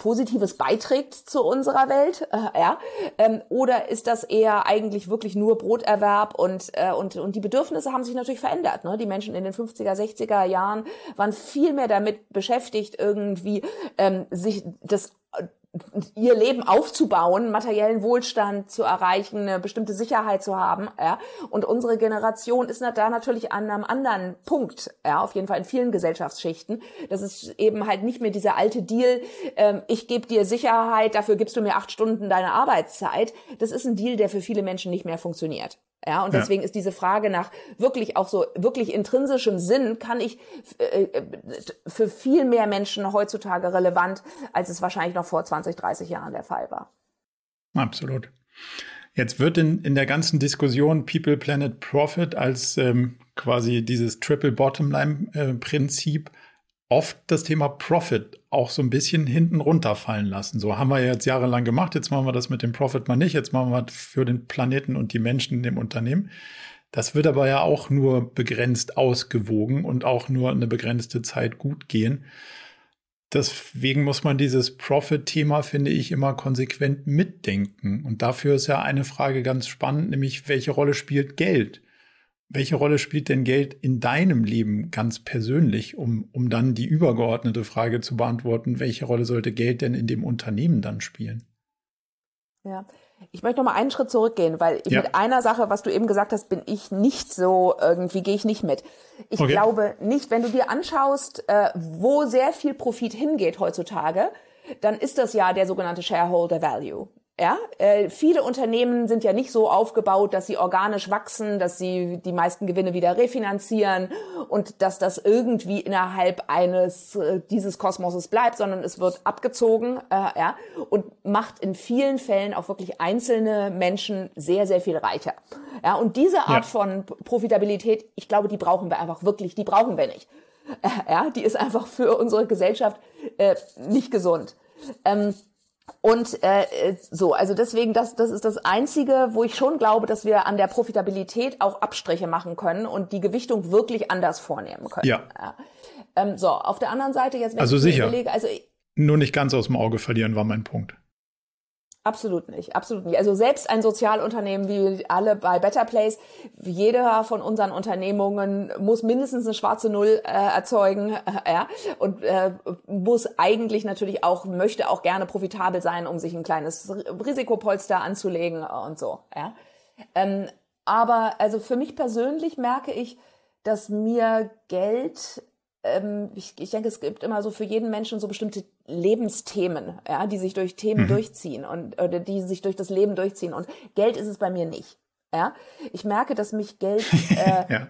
Positives beiträgt zu unserer Welt, äh, ja, ähm, oder ist das eher eigentlich wirklich nur Broterwerb und äh, und und die Bedürfnisse haben sich natürlich verändert. Ne? Die Menschen in den 50er, 60er Jahren waren viel mehr damit beschäftigt, irgendwie ähm, sich das ihr Leben aufzubauen, materiellen Wohlstand zu erreichen, eine bestimmte Sicherheit zu haben. Ja? Und unsere Generation ist da natürlich an einem anderen Punkt, ja, auf jeden Fall in vielen Gesellschaftsschichten. Das ist eben halt nicht mehr dieser alte Deal, ähm, ich gebe dir Sicherheit, dafür gibst du mir acht Stunden deine Arbeitszeit. Das ist ein Deal, der für viele Menschen nicht mehr funktioniert. Ja, und deswegen ja. ist diese Frage nach wirklich auch so wirklich intrinsischem Sinn, kann ich äh, äh, für viel mehr Menschen heutzutage relevant, als es wahrscheinlich noch vor 20, 30 Jahren der Fall war. Absolut. Jetzt wird in, in der ganzen Diskussion People, Planet, Profit als ähm, quasi dieses Triple Bottom Line äh, Prinzip oft das Thema Profit auch so ein bisschen hinten runterfallen lassen. So haben wir jetzt jahrelang gemacht, jetzt machen wir das mit dem Profit mal nicht, jetzt machen wir das für den Planeten und die Menschen in dem Unternehmen. Das wird aber ja auch nur begrenzt ausgewogen und auch nur eine begrenzte Zeit gut gehen. Deswegen muss man dieses Profit-Thema, finde ich, immer konsequent mitdenken. Und dafür ist ja eine Frage ganz spannend, nämlich welche Rolle spielt Geld? Welche Rolle spielt denn Geld in deinem Leben ganz persönlich, um, um dann die übergeordnete Frage zu beantworten, welche Rolle sollte Geld denn in dem Unternehmen dann spielen? Ja, ich möchte noch mal einen Schritt zurückgehen, weil ja. mit einer Sache, was du eben gesagt hast, bin ich nicht so, irgendwie gehe ich nicht mit. Ich okay. glaube nicht, wenn du dir anschaust, äh, wo sehr viel Profit hingeht heutzutage, dann ist das ja der sogenannte Shareholder Value. Ja, äh, viele Unternehmen sind ja nicht so aufgebaut, dass sie organisch wachsen, dass sie die meisten Gewinne wieder refinanzieren und dass das irgendwie innerhalb eines äh, dieses Kosmoses bleibt, sondern es wird abgezogen, äh, ja, und macht in vielen Fällen auch wirklich einzelne Menschen sehr sehr viel reicher. Ja, und diese Art ja. von Profitabilität, ich glaube, die brauchen wir einfach wirklich, die brauchen wir nicht. Ja, die ist einfach für unsere Gesellschaft äh, nicht gesund. Ähm, und äh, so, also deswegen, das, das ist das Einzige, wo ich schon glaube, dass wir an der Profitabilität auch Abstriche machen können und die Gewichtung wirklich anders vornehmen können. Ja. ja. Ähm, so, auf der anderen Seite jetzt, wenn also ich sicher. überlege, also nur nicht ganz aus dem Auge verlieren war mein Punkt. Absolut nicht, absolut nicht. Also selbst ein Sozialunternehmen wie alle bei Better Place, jeder von unseren Unternehmungen muss mindestens eine schwarze Null äh, erzeugen, äh, ja, und äh, muss eigentlich natürlich auch möchte auch gerne profitabel sein, um sich ein kleines Risikopolster anzulegen und so, ja. Ähm, aber also für mich persönlich merke ich, dass mir Geld ich, ich denke, es gibt immer so für jeden Menschen so bestimmte Lebensthemen, ja, die sich durch Themen mhm. durchziehen und oder die sich durch das Leben durchziehen. Und Geld ist es bei mir nicht. Ja, ich merke, dass mich Geld äh, ja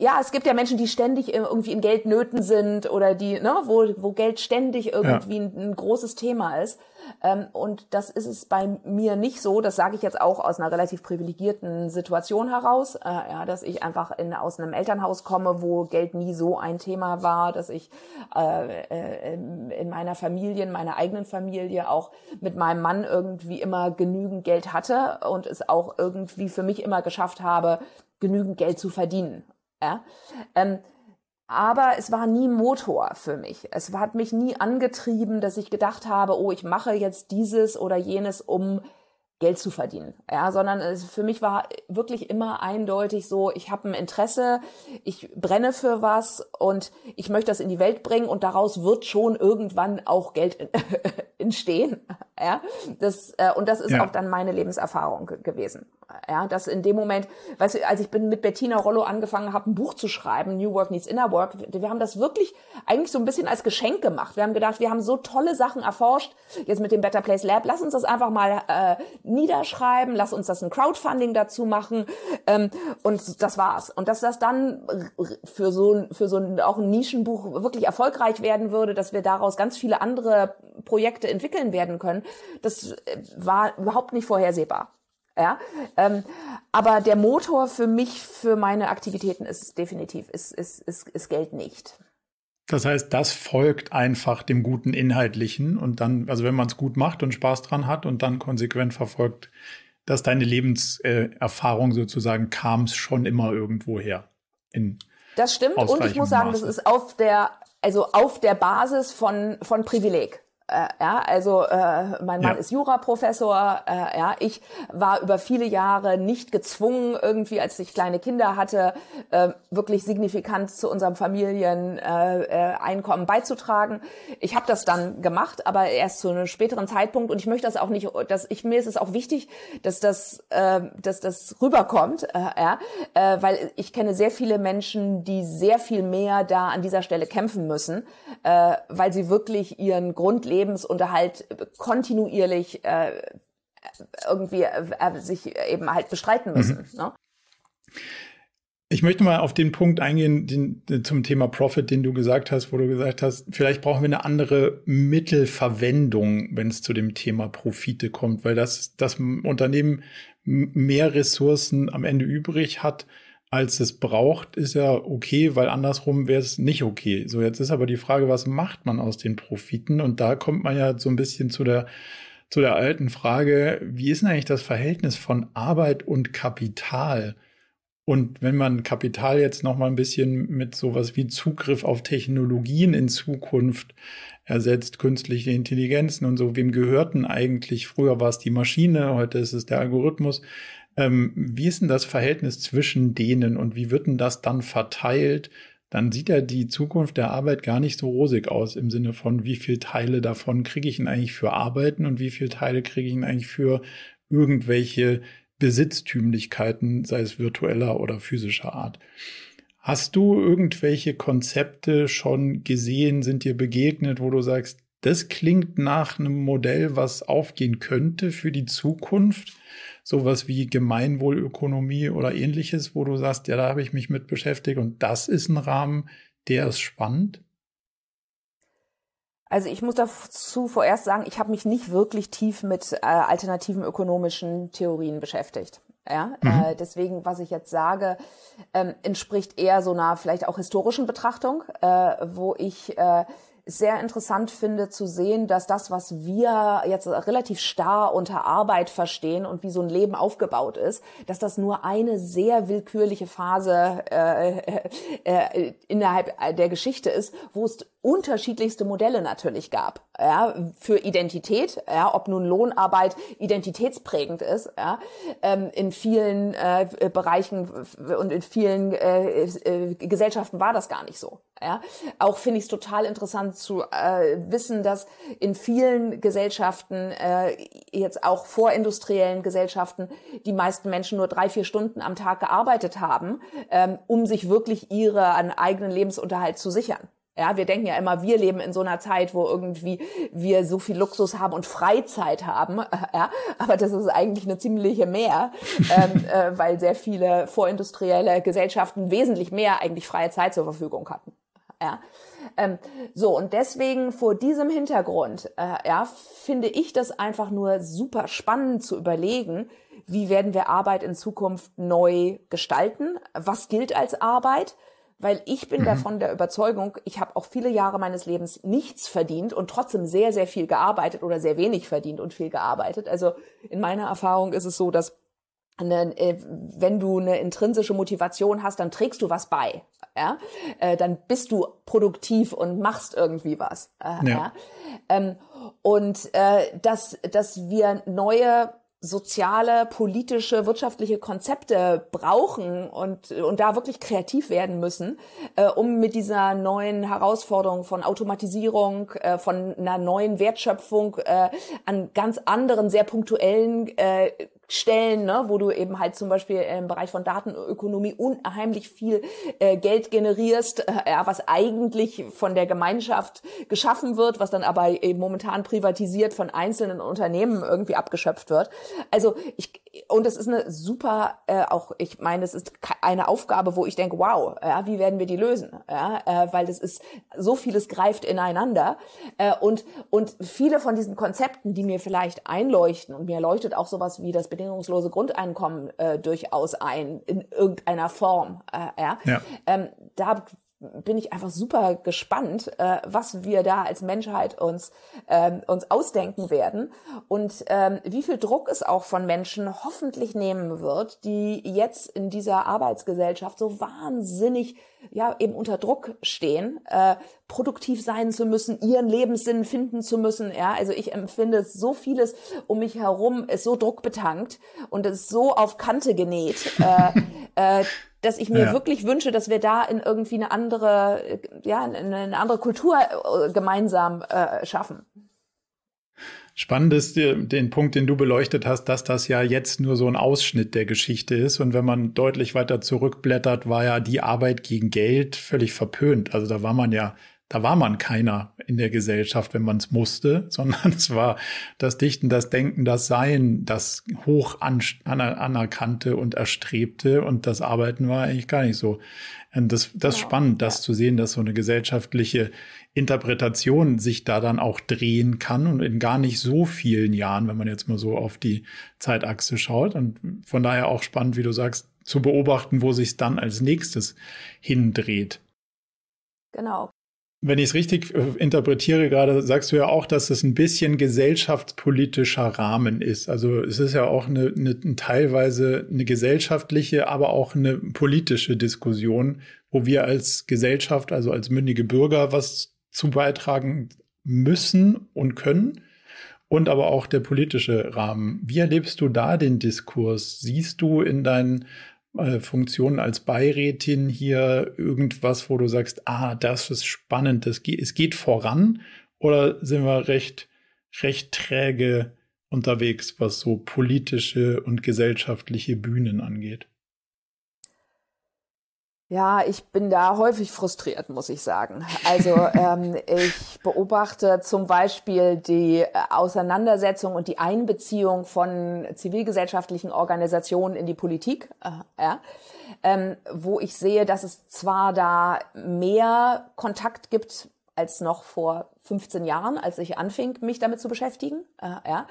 ja, es gibt ja Menschen, die ständig irgendwie in Geldnöten sind oder die, ne, wo, wo Geld ständig irgendwie ja. ein, ein, großes Thema ist. Ähm, und das ist es bei mir nicht so. Das sage ich jetzt auch aus einer relativ privilegierten Situation heraus, äh, ja, dass ich einfach in, aus einem Elternhaus komme, wo Geld nie so ein Thema war, dass ich äh, äh in meiner Familie, in meiner eigenen Familie auch mit meinem Mann irgendwie immer genügend Geld hatte und es auch irgendwie für mich immer geschafft habe, genügend Geld zu verdienen. Ja? Ähm, aber es war nie Motor für mich. Es hat mich nie angetrieben, dass ich gedacht habe, oh, ich mache jetzt dieses oder jenes, um Geld zu verdienen. Ja, sondern es für mich war wirklich immer eindeutig so, ich habe ein Interesse, ich brenne für was und ich möchte das in die Welt bringen und daraus wird schon irgendwann auch Geld entstehen. Ja, das äh, und das ist ja. auch dann meine Lebenserfahrung gewesen. Ja, dass in dem Moment, weißt du, als ich bin mit Bettina Rollo angefangen habe, ein Buch zu schreiben, New Work Needs Inner Work, wir haben das wirklich eigentlich so ein bisschen als Geschenk gemacht. Wir haben gedacht, wir haben so tolle Sachen erforscht, jetzt mit dem Better Place Lab, lass uns das einfach mal äh, niederschreiben, lass uns das ein Crowdfunding dazu machen ähm, und das war's. Und dass das dann für so für so ein, auch ein Nischenbuch wirklich erfolgreich werden würde, dass wir daraus ganz viele andere Projekte entwickeln werden können, das äh, war überhaupt nicht vorhersehbar. Ja, ähm, aber der Motor für mich, für meine Aktivitäten ist definitiv, ist, ist, ist, ist Geld nicht. Das heißt, das folgt einfach dem guten Inhaltlichen und dann, also wenn man es gut macht und Spaß dran hat und dann konsequent verfolgt, dass deine Lebenserfahrung sozusagen kam es schon immer irgendwo her. das stimmt und ich muss sagen, Maße. das ist auf der, also auf der Basis von, von Privileg. Äh, ja, also äh, mein Mann ja. ist Juraprofessor. Äh, ja, ich war über viele Jahre nicht gezwungen, irgendwie, als ich kleine Kinder hatte, äh, wirklich signifikant zu unserem Familieneinkommen äh, beizutragen. Ich habe das dann gemacht, aber erst zu einem späteren Zeitpunkt. Und ich möchte das auch nicht, dass ich mir ist es auch wichtig, dass das, äh, dass das rüberkommt, äh, ja, äh, weil ich kenne sehr viele Menschen, die sehr viel mehr da an dieser Stelle kämpfen müssen, äh, weil sie wirklich ihren Grundlebensunterhalt kontinuierlich äh, irgendwie äh, sich eben halt bestreiten müssen. Mhm. Ne? Ich möchte mal auf den Punkt eingehen den, zum Thema Profit, den du gesagt hast, wo du gesagt hast, vielleicht brauchen wir eine andere Mittelverwendung, wenn es zu dem Thema Profite kommt, weil das, das Unternehmen mehr Ressourcen am Ende übrig hat, als es braucht, ist ja okay, weil andersrum wäre es nicht okay. So, jetzt ist aber die Frage, was macht man aus den Profiten? Und da kommt man ja so ein bisschen zu der, zu der alten Frage, wie ist denn eigentlich das Verhältnis von Arbeit und Kapital? Und wenn man Kapital jetzt noch mal ein bisschen mit sowas wie Zugriff auf Technologien in Zukunft ersetzt, künstliche Intelligenzen und so, wem gehörten eigentlich? Früher war es die Maschine, heute ist es der Algorithmus. Ähm, wie ist denn das Verhältnis zwischen denen und wie wird denn das dann verteilt? Dann sieht ja die Zukunft der Arbeit gar nicht so rosig aus im Sinne von, wie viele Teile davon kriege ich denn eigentlich für Arbeiten und wie viele Teile kriege ich denn eigentlich für irgendwelche Besitztümlichkeiten, sei es virtueller oder physischer Art. Hast du irgendwelche Konzepte schon gesehen, sind dir begegnet, wo du sagst, das klingt nach einem Modell, was aufgehen könnte für die Zukunft? Sowas wie Gemeinwohlökonomie oder ähnliches, wo du sagst, ja, da habe ich mich mit beschäftigt und das ist ein Rahmen, der ist spannend? Also ich muss dazu vorerst sagen, ich habe mich nicht wirklich tief mit äh, alternativen ökonomischen Theorien beschäftigt. Ja, mhm. äh, deswegen, was ich jetzt sage, ähm, entspricht eher so einer vielleicht auch historischen Betrachtung, äh, wo ich äh, sehr interessant finde zu sehen, dass das, was wir jetzt relativ starr unter Arbeit verstehen und wie so ein Leben aufgebaut ist, dass das nur eine sehr willkürliche Phase äh, äh, äh innerhalb der Geschichte ist, wo es unterschiedlichste Modelle natürlich gab, ja, für Identität, ja, ob nun Lohnarbeit identitätsprägend ist, ja, ähm, in vielen äh, Bereichen und in vielen äh, äh, Gesellschaften war das gar nicht so. Ja, auch finde ich es total interessant zu äh, wissen, dass in vielen Gesellschaften, äh, jetzt auch vorindustriellen Gesellschaften, die meisten Menschen nur drei, vier Stunden am Tag gearbeitet haben, ähm, um sich wirklich ihren eigenen Lebensunterhalt zu sichern. Ja, wir denken ja immer, wir leben in so einer Zeit, wo irgendwie wir so viel Luxus haben und Freizeit haben. Ja, aber das ist eigentlich eine ziemliche mehr, ähm, äh, weil sehr viele vorindustrielle Gesellschaften wesentlich mehr eigentlich freie Zeit zur Verfügung hatten. Ja. Ähm, so, und deswegen vor diesem Hintergrund, äh, ja, finde ich das einfach nur super spannend zu überlegen, wie werden wir Arbeit in Zukunft neu gestalten? Was gilt als Arbeit? Weil ich bin mhm. davon der Überzeugung, ich habe auch viele Jahre meines Lebens nichts verdient und trotzdem sehr, sehr viel gearbeitet oder sehr wenig verdient und viel gearbeitet. Also in meiner Erfahrung ist es so, dass eine, äh, wenn du eine intrinsische Motivation hast, dann trägst du was bei. Ja? Äh, dann bist du produktiv und machst irgendwie was. Äh, ja. ja? Ähm, und dass, dass wir neue soziale, politische, wirtschaftliche Konzepte brauchen und, und da wirklich kreativ werden müssen, äh, um mit dieser neuen Herausforderung von Automatisierung, äh, von einer neuen Wertschöpfung äh, an ganz anderen, sehr punktuellen äh, Stellen, ne, wo du eben halt zum Beispiel im Bereich von Datenökonomie unheimlich viel äh, Geld generierst, äh, ja, was eigentlich von der Gemeinschaft geschaffen wird, was dann aber eben momentan privatisiert von einzelnen Unternehmen irgendwie abgeschöpft wird. Also ich und es ist eine super, äh, auch ich meine, es ist eine Aufgabe, wo ich denke, wow, ja, wie werden wir die lösen? Ja, äh, weil das ist so vieles greift ineinander äh, und und viele von diesen Konzepten, die mir vielleicht einleuchten und mir leuchtet auch sowas wie das bedingungslose Grundeinkommen äh, durchaus ein in irgendeiner Form. Äh, ja, ja. Ähm, da bin ich einfach super gespannt, äh, was wir da als Menschheit uns, ähm, uns ausdenken werden und ähm, wie viel Druck es auch von Menschen hoffentlich nehmen wird, die jetzt in dieser Arbeitsgesellschaft so wahnsinnig ja eben unter Druck stehen, äh, produktiv sein zu müssen, ihren Lebenssinn finden zu müssen. Ja, also ich empfinde so vieles um mich herum ist so druckbetankt und ist so auf Kante genäht. äh, äh, dass ich mir ja. wirklich wünsche, dass wir da in irgendwie eine andere, ja, eine andere Kultur äh, gemeinsam äh, schaffen. Spannend ist den Punkt, den du beleuchtet hast, dass das ja jetzt nur so ein Ausschnitt der Geschichte ist. Und wenn man deutlich weiter zurückblättert, war ja die Arbeit gegen Geld völlig verpönt. Also da war man ja da war man keiner in der Gesellschaft, wenn man es musste, sondern es war das Dichten, das Denken, das Sein, das hoch anerkannte und erstrebte und das Arbeiten war eigentlich gar nicht so. Und das, das ist spannend, das zu sehen, dass so eine gesellschaftliche Interpretation sich da dann auch drehen kann und in gar nicht so vielen Jahren, wenn man jetzt mal so auf die Zeitachse schaut. Und von daher auch spannend, wie du sagst, zu beobachten, wo sich es dann als nächstes hindreht. Genau. Wenn ich es richtig äh, interpretiere, gerade sagst du ja auch, dass es ein bisschen gesellschaftspolitischer Rahmen ist. Also es ist ja auch eine, eine, teilweise eine gesellschaftliche, aber auch eine politische Diskussion, wo wir als Gesellschaft, also als mündige Bürger, was zu beitragen müssen und können. Und aber auch der politische Rahmen. Wie erlebst du da den Diskurs? Siehst du in deinen äh, Funktion als Beirätin hier irgendwas, wo du sagst, ah, das ist spannend, das geht, es geht voran? Oder sind wir recht, recht träge unterwegs, was so politische und gesellschaftliche Bühnen angeht? Ja, ich bin da häufig frustriert, muss ich sagen. Also ähm, ich beobachte zum Beispiel die Auseinandersetzung und die Einbeziehung von zivilgesellschaftlichen Organisationen in die Politik, äh, ja, ähm, wo ich sehe, dass es zwar da mehr Kontakt gibt als noch vor 15 Jahren, als ich anfing, mich damit zu beschäftigen. Äh, ja.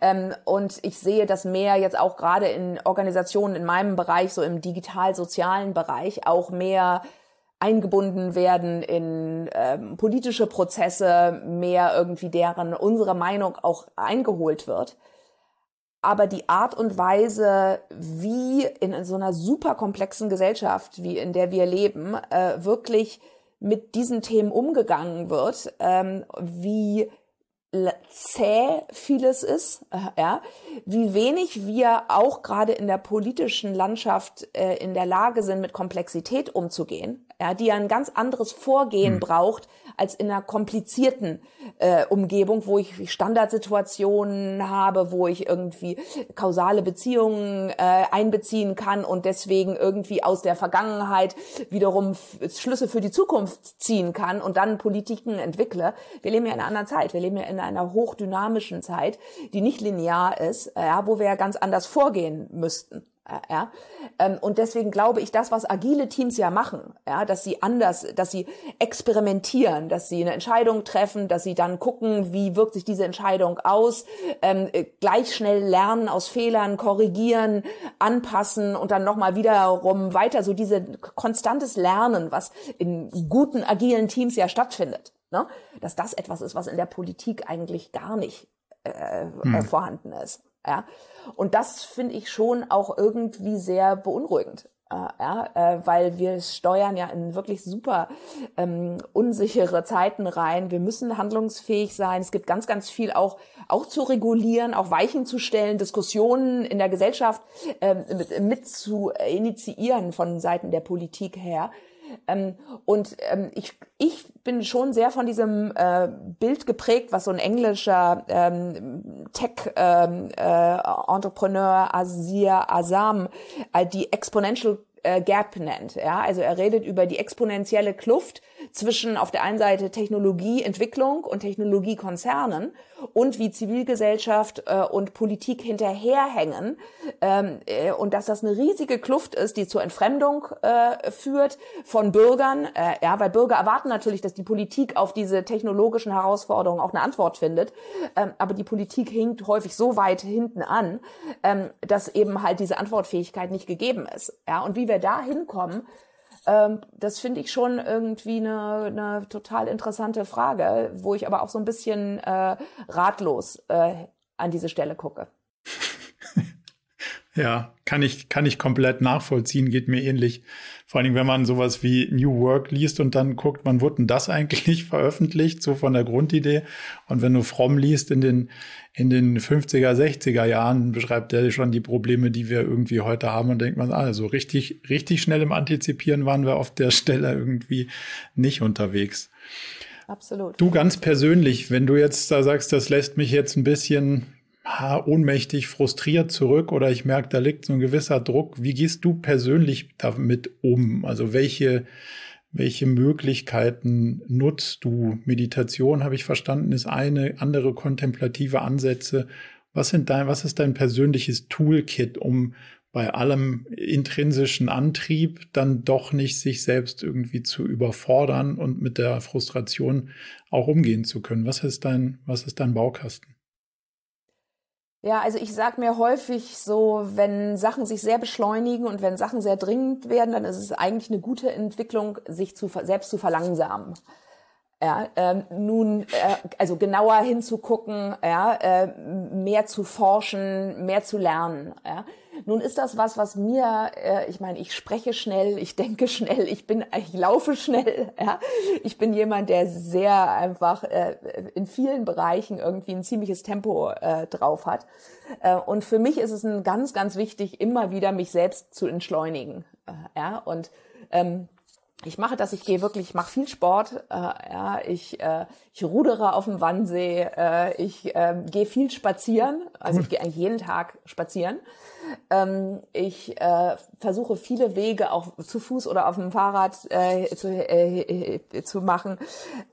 Ähm, und ich sehe das mehr jetzt auch gerade in Organisationen in meinem Bereich, so im digital-sozialen Bereich, auch mehr eingebunden werden in ähm, politische Prozesse, mehr irgendwie deren unsere Meinung auch eingeholt wird. Aber die Art und Weise, wie in so einer super komplexen Gesellschaft, wie in der wir leben, äh, wirklich mit diesen Themen umgegangen wird, ähm, wie zäh vieles ist, äh, ja, wie wenig wir auch gerade in der politischen Landschaft äh, in der Lage sind, mit Komplexität umzugehen, ja, die ein ganz anderes Vorgehen hm. braucht als in einer komplizierten äh, Umgebung, wo ich Standardsituationen habe, wo ich irgendwie kausale Beziehungen äh, einbeziehen kann und deswegen irgendwie aus der Vergangenheit wiederum Schlüsse für die Zukunft ziehen kann und dann Politiken entwickle. Wir leben ja in einer anderen Zeit. Wir leben ja in einer hochdynamischen Zeit, die nicht linear ist, ja, wo wir ja ganz anders vorgehen müssten. Ja, ähm, und deswegen glaube ich, das, was agile Teams ja machen, ja, dass sie anders, dass sie experimentieren, dass sie eine Entscheidung treffen, dass sie dann gucken, wie wirkt sich diese Entscheidung aus, ähm, äh, gleich schnell lernen aus Fehlern, korrigieren, anpassen und dann nochmal wiederum weiter, so diese konstantes Lernen, was in guten agilen Teams ja stattfindet, ne? dass das etwas ist, was in der Politik eigentlich gar nicht äh, hm. vorhanden ist. Ja? Und das finde ich schon auch irgendwie sehr beunruhigend. Äh, ja, äh, weil wir steuern ja in wirklich super ähm, unsichere Zeiten rein. Wir müssen handlungsfähig sein. Es gibt ganz, ganz viel auch, auch zu regulieren, auch Weichen zu stellen, Diskussionen in der Gesellschaft äh, mit, mit zu initiieren von Seiten der Politik her. Ähm, und ähm, ich, ich bin schon sehr von diesem äh, Bild geprägt, was so ein englischer ähm, Tech-Entrepreneur ähm, äh, Azir Azam äh, die Exponential äh, Gap nennt. Ja? Also er redet über die exponentielle Kluft zwischen auf der einen Seite Technologieentwicklung und Technologiekonzernen und wie Zivilgesellschaft äh, und Politik hinterherhängen ähm, äh, und dass das eine riesige Kluft ist, die zur Entfremdung äh, führt von Bürgern, äh, ja, weil Bürger erwarten natürlich, dass die Politik auf diese technologischen Herausforderungen auch eine Antwort findet, ähm, aber die Politik hinkt häufig so weit hinten an, ähm, dass eben halt diese Antwortfähigkeit nicht gegeben ist, ja, und wie wir da hinkommen, Ähm, das finde ich schon irgendwie eine, eine total interessante Frage, wo ich aber auch so ein bisschen äh, ratlos äh, an diese Stelle gucke. Ja, kann ich, kann ich komplett nachvollziehen, geht mir ähnlich. Vor allen Dingen, wenn man sowas wie New Work liest und dann guckt, wann wurde denn das eigentlich veröffentlicht, so von der Grundidee. Und wenn du Fromm liest in den, in den 50er, 60er Jahren, beschreibt er schon die Probleme, die wir irgendwie heute haben und denkt man, also richtig, richtig schnell im Antizipieren waren wir auf der Stelle irgendwie nicht unterwegs. Absolut. Du ganz persönlich, wenn du jetzt da sagst, das lässt mich jetzt ein bisschen ohnmächtig, frustriert zurück oder ich merke, da liegt so ein gewisser Druck. Wie gehst du persönlich damit um? Also welche, welche Möglichkeiten nutzt du? Meditation, habe ich verstanden, ist eine, andere kontemplative Ansätze. Was, sind dein, was ist dein persönliches Toolkit, um bei allem intrinsischen Antrieb dann doch nicht sich selbst irgendwie zu überfordern und mit der Frustration auch umgehen zu können? Was ist dein, was ist dein Baukasten? Ja, also ich sag mir häufig so, wenn Sachen sich sehr beschleunigen und wenn Sachen sehr dringend werden, dann ist es eigentlich eine gute Entwicklung, sich zu, selbst zu verlangsamen. Ja, ähm, nun, äh, also genauer hinzugucken, ja, äh, mehr zu forschen, mehr zu lernen. Ja. Nun ist das was, was mir, äh, ich meine, ich spreche schnell, ich denke schnell, ich bin, ich laufe schnell. Ja. Ich bin jemand, der sehr einfach äh, in vielen Bereichen irgendwie ein ziemliches Tempo äh, drauf hat. Äh, und für mich ist es ein ganz, ganz wichtig, immer wieder mich selbst zu entschleunigen. Äh, ja, und ähm, ich mache das, ich gehe wirklich, ich mache viel Sport, äh, ja, ich, äh, ich rudere auf dem Wannsee, äh, ich äh, gehe viel spazieren, also ich gehe eigentlich jeden Tag spazieren. Ähm, ich äh, versuche viele Wege auch zu Fuß oder auf dem Fahrrad äh, zu, äh, zu machen.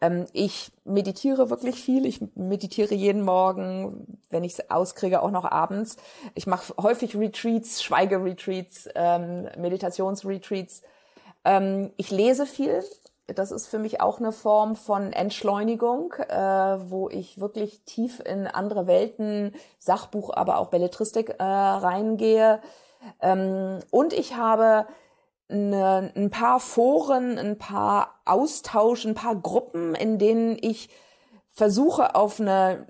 Ähm, ich meditiere wirklich viel. Ich meditiere jeden Morgen, wenn ich es auskriege, auch noch abends. Ich mache häufig Retreats, Schweigeretreats, ähm, Meditationsretreats. Ähm, ich lese viel. Das ist für mich auch eine Form von Entschleunigung, äh, wo ich wirklich tief in andere Welten, Sachbuch, aber auch Belletristik äh, reingehe. Ähm, und ich habe eine, ein paar Foren, ein paar Austausch, ein paar Gruppen, in denen ich versuche auf eine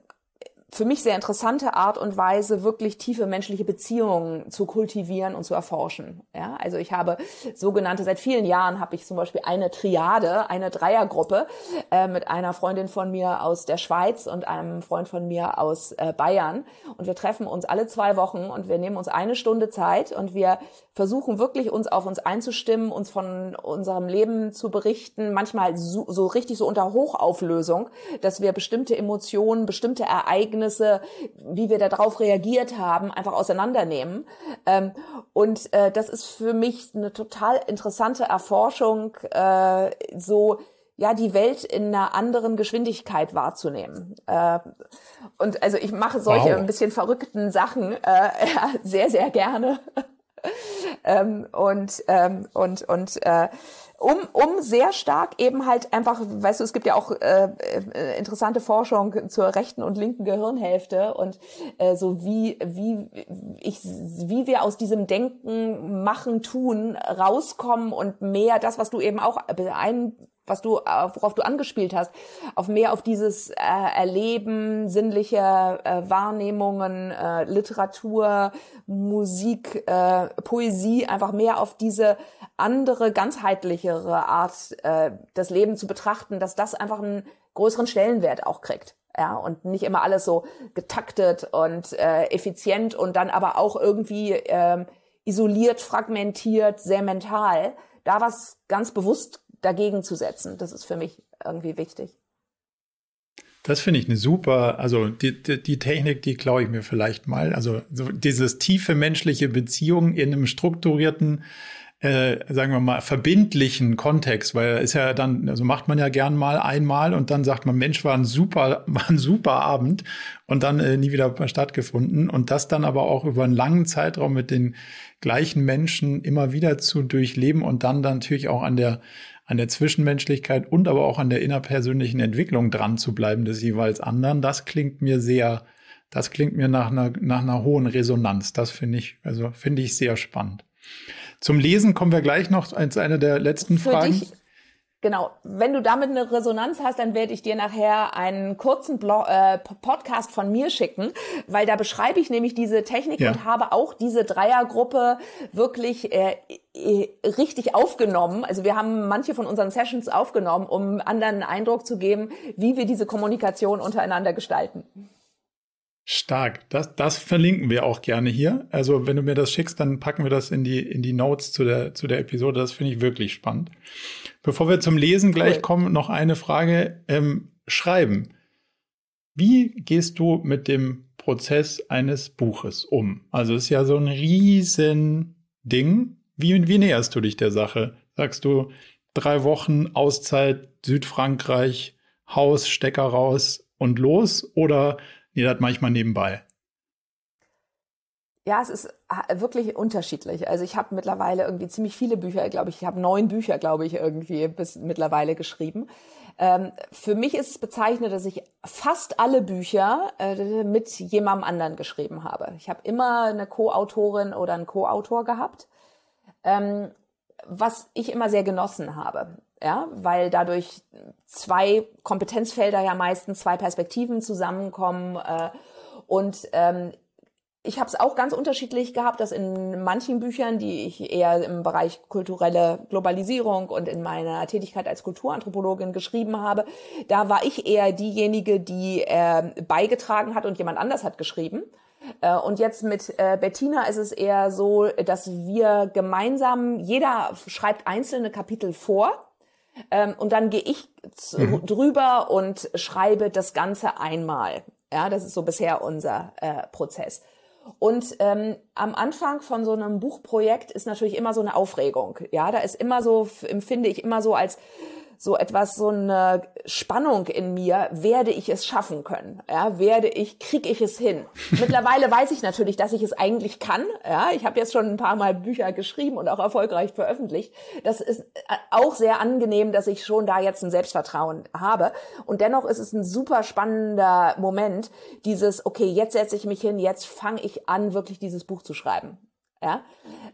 für mich sehr interessante Art und Weise, wirklich tiefe menschliche Beziehungen zu kultivieren und zu erforschen. Ja, also ich habe sogenannte, seit vielen Jahren habe ich zum Beispiel eine Triade, eine Dreiergruppe äh, mit einer Freundin von mir aus der Schweiz und einem Freund von mir aus äh, Bayern. Und wir treffen uns alle zwei Wochen und wir nehmen uns eine Stunde Zeit und wir versuchen wirklich uns auf uns einzustimmen, uns von unserem Leben zu berichten, manchmal so, so richtig so unter Hochauflösung, dass wir bestimmte Emotionen, bestimmte Ereignisse, wie wir darauf reagiert haben, einfach auseinandernehmen. Ähm, und äh, das ist für mich eine total interessante Erforschung, äh, so ja, die Welt in einer anderen Geschwindigkeit wahrzunehmen. Äh, und also ich mache solche wow. ein bisschen verrückten Sachen äh, ja, sehr, sehr gerne ähm, und ähm, und und äh, um, um sehr stark eben halt einfach, weißt du, es gibt ja auch äh, äh, interessante Forschung zur rechten und linken Gehirnhälfte und äh, so wie, wie, ich, wie wir aus diesem Denken, Machen, Tun rauskommen und mehr das, was du eben auch ein was du, worauf du angespielt hast, auf mehr auf dieses äh, Erleben, sinnliche äh, Wahrnehmungen, äh, Literatur, Musik, äh, Poesie, einfach mehr auf diese andere, ganzheitlichere Art, äh, das Leben zu betrachten, dass das einfach einen größeren Stellenwert auch kriegt. Ja, und nicht immer alles so getaktet und äh, effizient und dann aber auch irgendwie äh, isoliert, fragmentiert, sehr mental. Da was ganz bewusst dagegen zu setzen. Das ist für mich irgendwie wichtig. Das finde ich eine super, also die, die, die Technik, die klaue ich mir vielleicht mal. Also so dieses tiefe menschliche Beziehung in einem strukturierten, äh, sagen wir mal, verbindlichen Kontext, weil ist ja dann, also macht man ja gern mal einmal und dann sagt man, Mensch, war ein super, war ein super Abend und dann äh, nie wieder stattgefunden. Und das dann aber auch über einen langen Zeitraum mit den gleichen Menschen immer wieder zu durchleben und dann, dann natürlich auch an der an der Zwischenmenschlichkeit und aber auch an der innerpersönlichen Entwicklung dran zu bleiben des jeweils anderen, das klingt mir sehr, das klingt mir nach einer, nach einer hohen Resonanz. Das finde ich, also finde ich sehr spannend. Zum Lesen kommen wir gleich noch als eine der letzten Für Fragen. Dich Genau, wenn du damit eine Resonanz hast, dann werde ich dir nachher einen kurzen Blog, äh, Podcast von mir schicken, weil da beschreibe ich nämlich diese Technik ja. und habe auch diese Dreiergruppe wirklich äh, richtig aufgenommen. Also wir haben manche von unseren Sessions aufgenommen, um anderen einen Eindruck zu geben, wie wir diese Kommunikation untereinander gestalten. Stark. Das, das verlinken wir auch gerne hier. Also wenn du mir das schickst, dann packen wir das in die, in die Notes zu der, zu der Episode. Das finde ich wirklich spannend. Bevor wir zum Lesen gleich cool. kommen, noch eine Frage. Ähm, Schreiben. Wie gehst du mit dem Prozess eines Buches um? Also es ist ja so ein riesen Ding. Wie, wie näherst du dich der Sache? Sagst du drei wochen Auszeit, Südfrankreich, Haus, Stecker raus und los? Oder Nee, das manchmal nebenbei. Ja, es ist wirklich unterschiedlich. Also ich habe mittlerweile irgendwie ziemlich viele Bücher, glaube ich. Ich habe neun Bücher, glaube ich, irgendwie bis mittlerweile geschrieben. Ähm, für mich ist es bezeichnet, dass ich fast alle Bücher äh, mit jemandem anderen geschrieben habe. Ich habe immer eine Co-Autorin oder einen Co-Autor gehabt, ähm, was ich immer sehr genossen habe ja, weil dadurch zwei Kompetenzfelder ja meistens zwei Perspektiven zusammenkommen äh, und ähm, ich habe es auch ganz unterschiedlich gehabt, dass in manchen Büchern, die ich eher im Bereich kulturelle Globalisierung und in meiner Tätigkeit als Kulturanthropologin geschrieben habe, da war ich eher diejenige, die äh, beigetragen hat und jemand anders hat geschrieben. Äh, und jetzt mit äh, Bettina ist es eher so, dass wir gemeinsam, jeder schreibt einzelne Kapitel vor ähm, und dann gehe ich mhm. drüber und schreibe das Ganze einmal. Ja, das ist so bisher unser äh, Prozess. Und ähm, am Anfang von so einem Buchprojekt ist natürlich immer so eine Aufregung. Ja, da ist immer so, empfinde ich immer so als so etwas, so eine Spannung in mir, werde ich es schaffen können? Ja, werde ich, kriege ich es hin? Mittlerweile weiß ich natürlich, dass ich es eigentlich kann. Ja, ich habe jetzt schon ein paar Mal Bücher geschrieben und auch erfolgreich veröffentlicht. Das ist äh, auch sehr angenehm, dass ich schon da jetzt ein Selbstvertrauen habe. Und dennoch ist es ein super spannender Moment, dieses, okay, jetzt setze ich mich hin, jetzt fange ich an, wirklich dieses Buch zu schreiben. Ja,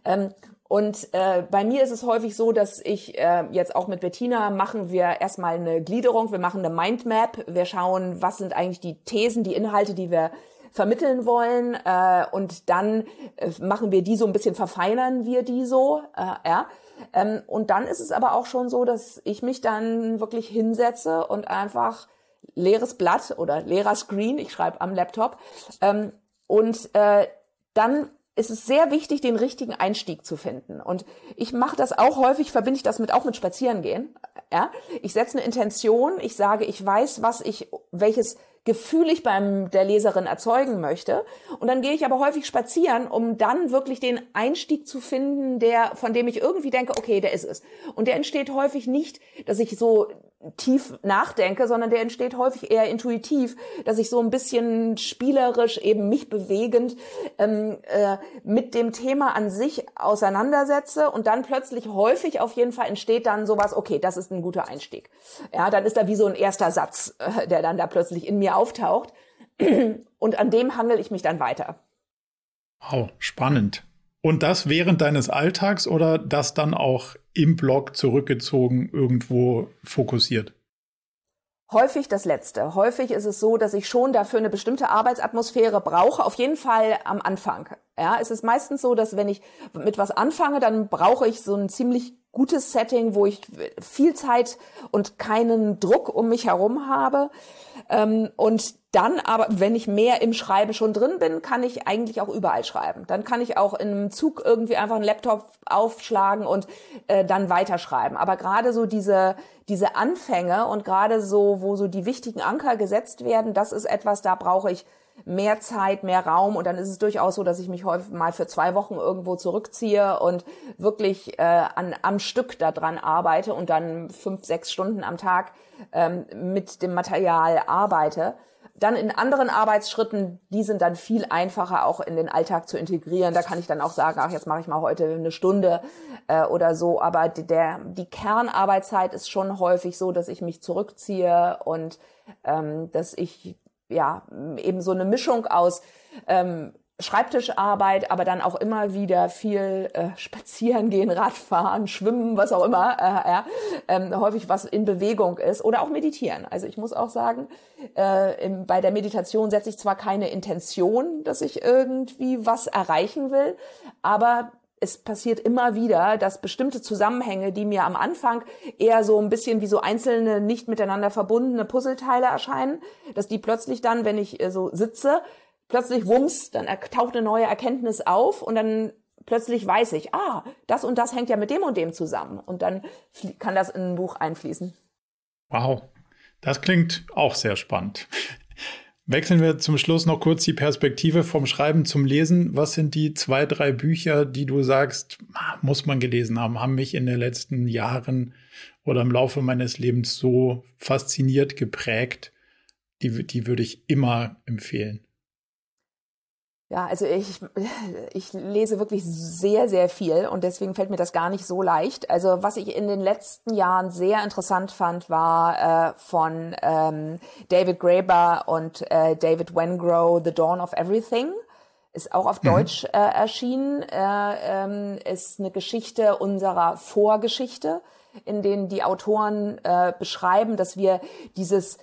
ähm, und äh, bei mir ist es häufig so, dass ich äh, jetzt auch mit Bettina machen wir erstmal eine Gliederung, wir machen eine Mindmap, wir schauen, was sind eigentlich die Thesen, die Inhalte, die wir vermitteln wollen. Äh, und dann äh, machen wir die so ein bisschen, verfeinern wir die so, äh, ja. Ähm, und dann ist es aber auch schon so, dass ich mich dann wirklich hinsetze und einfach leeres Blatt oder leerer Screen, ich schreibe am Laptop, ähm, und äh, dann ist es sehr wichtig, den richtigen Einstieg zu finden. Und ich mache das auch häufig, verbinde ich das mit auch mit Spazierengehen. Ja, ich setze eine Intention, ich sage, ich weiß, was ich, welches Gefühl ich beim der Leserin erzeugen möchte. Und dann gehe ich aber häufig spazieren, um dann wirklich den Einstieg zu finden, der, von dem ich irgendwie denke, okay, der ist es. Und der entsteht häufig nicht, dass ich so tief nachdenke, sondern der entsteht häufig eher intuitiv, dass ich so ein bisschen spielerisch eben mich bewegend ähm, äh, mit dem Thema an sich auseinandersetze und dann plötzlich häufig auf jeden Fall entsteht dann sowas, okay, das ist ein guter Einstieg. Ja, dann ist da wie so ein erster Satz, äh, der dann da plötzlich in mir auftaucht und an dem hangel ich mich dann weiter. Wow, spannend. Und das während deines Alltags oder das dann auch im Blog zurückgezogen irgendwo fokussiert? Häufig das Letzte. Häufig ist es so, dass ich schon dafür eine bestimmte Arbeitsatmosphäre brauche. Auf jeden Fall am Anfang. Ja, es ist meistens so, dass wenn ich mit was anfange, dann brauche ich so ein ziemlich gutes Setting, wo ich viel Zeit und keinen Druck um mich herum habe. Ähm, und dann aber, wenn ich mehr im Schreiben schon drin bin, kann ich eigentlich auch überall schreiben. Dann kann ich auch einem Zug irgendwie einfach einen Laptop aufschlagen und äh, dann weiterschreiben. Aber gerade so diese, diese Anfänge und gerade so, wo so die wichtigen Anker gesetzt werden, das ist etwas, da brauche ich mehr Zeit, mehr Raum und dann ist es durchaus so, dass ich mich häufig mal für zwei Wochen irgendwo zurückziehe und wirklich äh, an, am Stück daran arbeite und dann fünf, sechs Stunden am Tag ähm, mit dem Material arbeite. Dann in anderen Arbeitsschritten, die sind dann viel einfacher auch in den Alltag zu integrieren. Da kann ich dann auch sagen, ach, jetzt mache ich mal heute eine Stunde äh, oder so. Aber der, die Kernarbeitszeit ist schon häufig so, dass ich mich zurückziehe und ähm, dass ich ja eben so eine Mischung aus ähm, Schreibtischarbeit, aber dann auch immer wieder viel äh, spazieren gehen, Radfahren, schwimmen, was auch immer, äh, ja, ähm, häufig was in Bewegung ist oder auch meditieren. Also ich muss auch sagen, äh, im, bei der Meditation setze ich zwar keine Intention, dass ich irgendwie was erreichen will, aber es passiert immer wieder, dass bestimmte Zusammenhänge, die mir am Anfang eher so ein bisschen wie so einzelne nicht miteinander verbundene Puzzleteile erscheinen, dass die plötzlich dann, wenn ich äh, so sitze, plötzlich wumms, dann taucht eine neue Erkenntnis auf und dann plötzlich weiß ich, ah, das und das hängt ja mit dem und dem zusammen und dann kann das in ein Buch einfließen. Wow, das klingt auch sehr spannend. Wechseln wir zum Schluss noch kurz die Perspektive vom Schreiben zum Lesen. Was sind die zwei, drei Bücher, die du sagst, muss man gelesen haben, haben mich in den letzten Jahren oder im Laufe meines Lebens so fasziniert, geprägt? Die, die würde ich immer empfehlen. Ja, also ich, ich lese wirklich sehr, sehr viel und deswegen fällt mir das gar nicht so leicht. Also was ich in den letzten Jahren sehr interessant fand, war äh, von ähm, David Graeber und äh, David Wengrow, The Dawn of Everything. Ist auch auf mhm. Deutsch äh, erschienen. Äh, ähm, ist eine Geschichte unserer Vorgeschichte, in denen die Autoren äh, beschreiben, dass wir dieses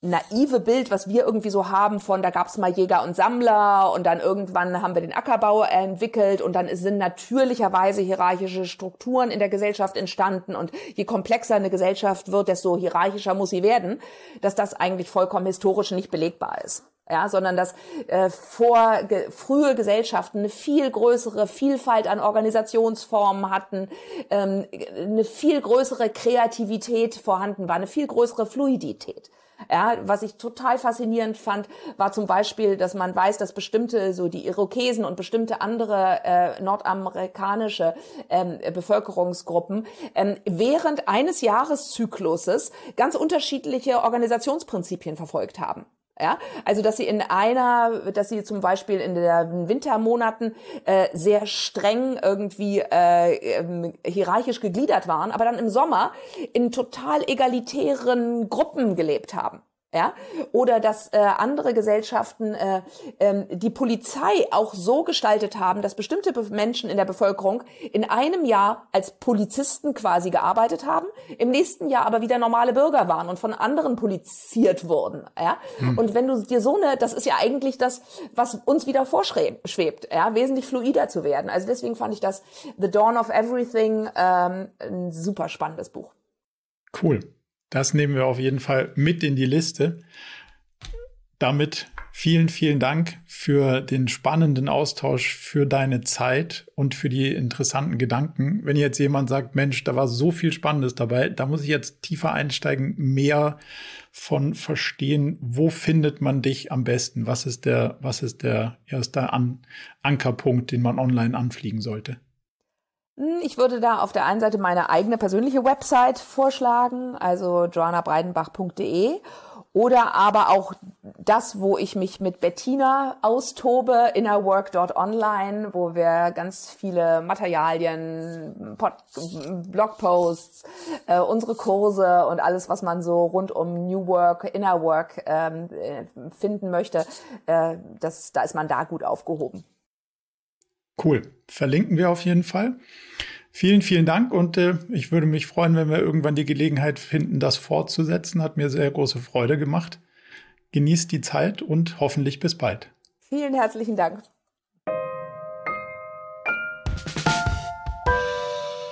naive Bild, was wir irgendwie so haben von, da gab es mal Jäger und Sammler und dann irgendwann haben wir den Ackerbau entwickelt und dann sind natürlicherweise hierarchische Strukturen in der Gesellschaft entstanden und je komplexer eine Gesellschaft wird, desto hierarchischer muss sie werden, dass das eigentlich vollkommen historisch nicht belegbar ist. Ja, sondern dass äh, vor ge, frühe Gesellschaften eine viel größere Vielfalt an Organisationsformen hatten, ähm, eine viel größere Kreativität vorhanden war, eine viel größere Fluidität. Ja, was ich total faszinierend fand, war zum Beispiel, dass man weiß, dass bestimmte, so die Irokesen und bestimmte andere äh, nordamerikanische ähm, Bevölkerungsgruppen ähm, während eines Jahreszykluses ganz unterschiedliche Organisationsprinzipien verfolgt haben. Ja, also dass sie in einer, dass sie zum Beispiel in den Wintermonaten äh, sehr streng irgendwie äh, ähm, hierarchisch gegliedert waren, aber dann im Sommer in total egalitären Gruppen gelebt haben ja, oder dass äh, andere Gesellschaften äh, ähm, die Polizei auch so gestaltet haben, dass bestimmte Menschen in der Bevölkerung in einem Jahr als Polizisten quasi gearbeitet haben, im nächsten Jahr aber wieder normale Bürger waren und von anderen poliziert wurden, ja. Hm. Und wenn du dir so eine, das ist ja eigentlich das, was uns wieder vorschwebt, ja, wesentlich fluider zu werden. Also deswegen fand ich das The Dawn of Everything ähm, ein super spannendes Buch. Cool. Das nehmen wir auf jeden Fall mit in die Liste. Damit vielen, vielen Dank für den spannenden Austausch, für deine Zeit und für die interessanten Gedanken. Wenn jetzt jemand sagt, Mensch, da war so viel Spannendes dabei, da muss ich jetzt tiefer einsteigen, mehr von verstehen, wo findet man dich am besten? Was ist der, was ist der erste An Ankerpunkt, den man online anfliegen sollte? Hm, ich würde da auf der einen Seite meine eigene persönliche Website vorschlagen, also joannabreidenbach.de oder aber auch das, wo ich mich mit Bettina austobe, innerwork.online, wo wir ganz viele Materialien, Pod Blogposts, äh, unsere Kurse und alles, was man so rund um New Work, Inner Work ähm, äh, finden möchte, äh, das, da ist man da gut aufgehoben. Cool. Verlinken wir auf jeden Fall. Vielen, vielen Dank und äh, ich würde mich freuen, wenn wir irgendwann die Gelegenheit finden, das fortzusetzen. Hat mir sehr große Freude gemacht. Genießt die Zeit und hoffentlich bis bald. Vielen herzlichen Dank.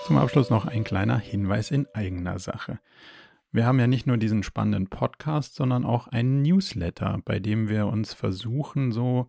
Zum Abschluss noch ein kleiner Hinweis in eigener Sache. Wir haben ja nicht nur diesen spannenden Podcast, sondern auch einen Newsletter, bei dem wir uns versuchen, so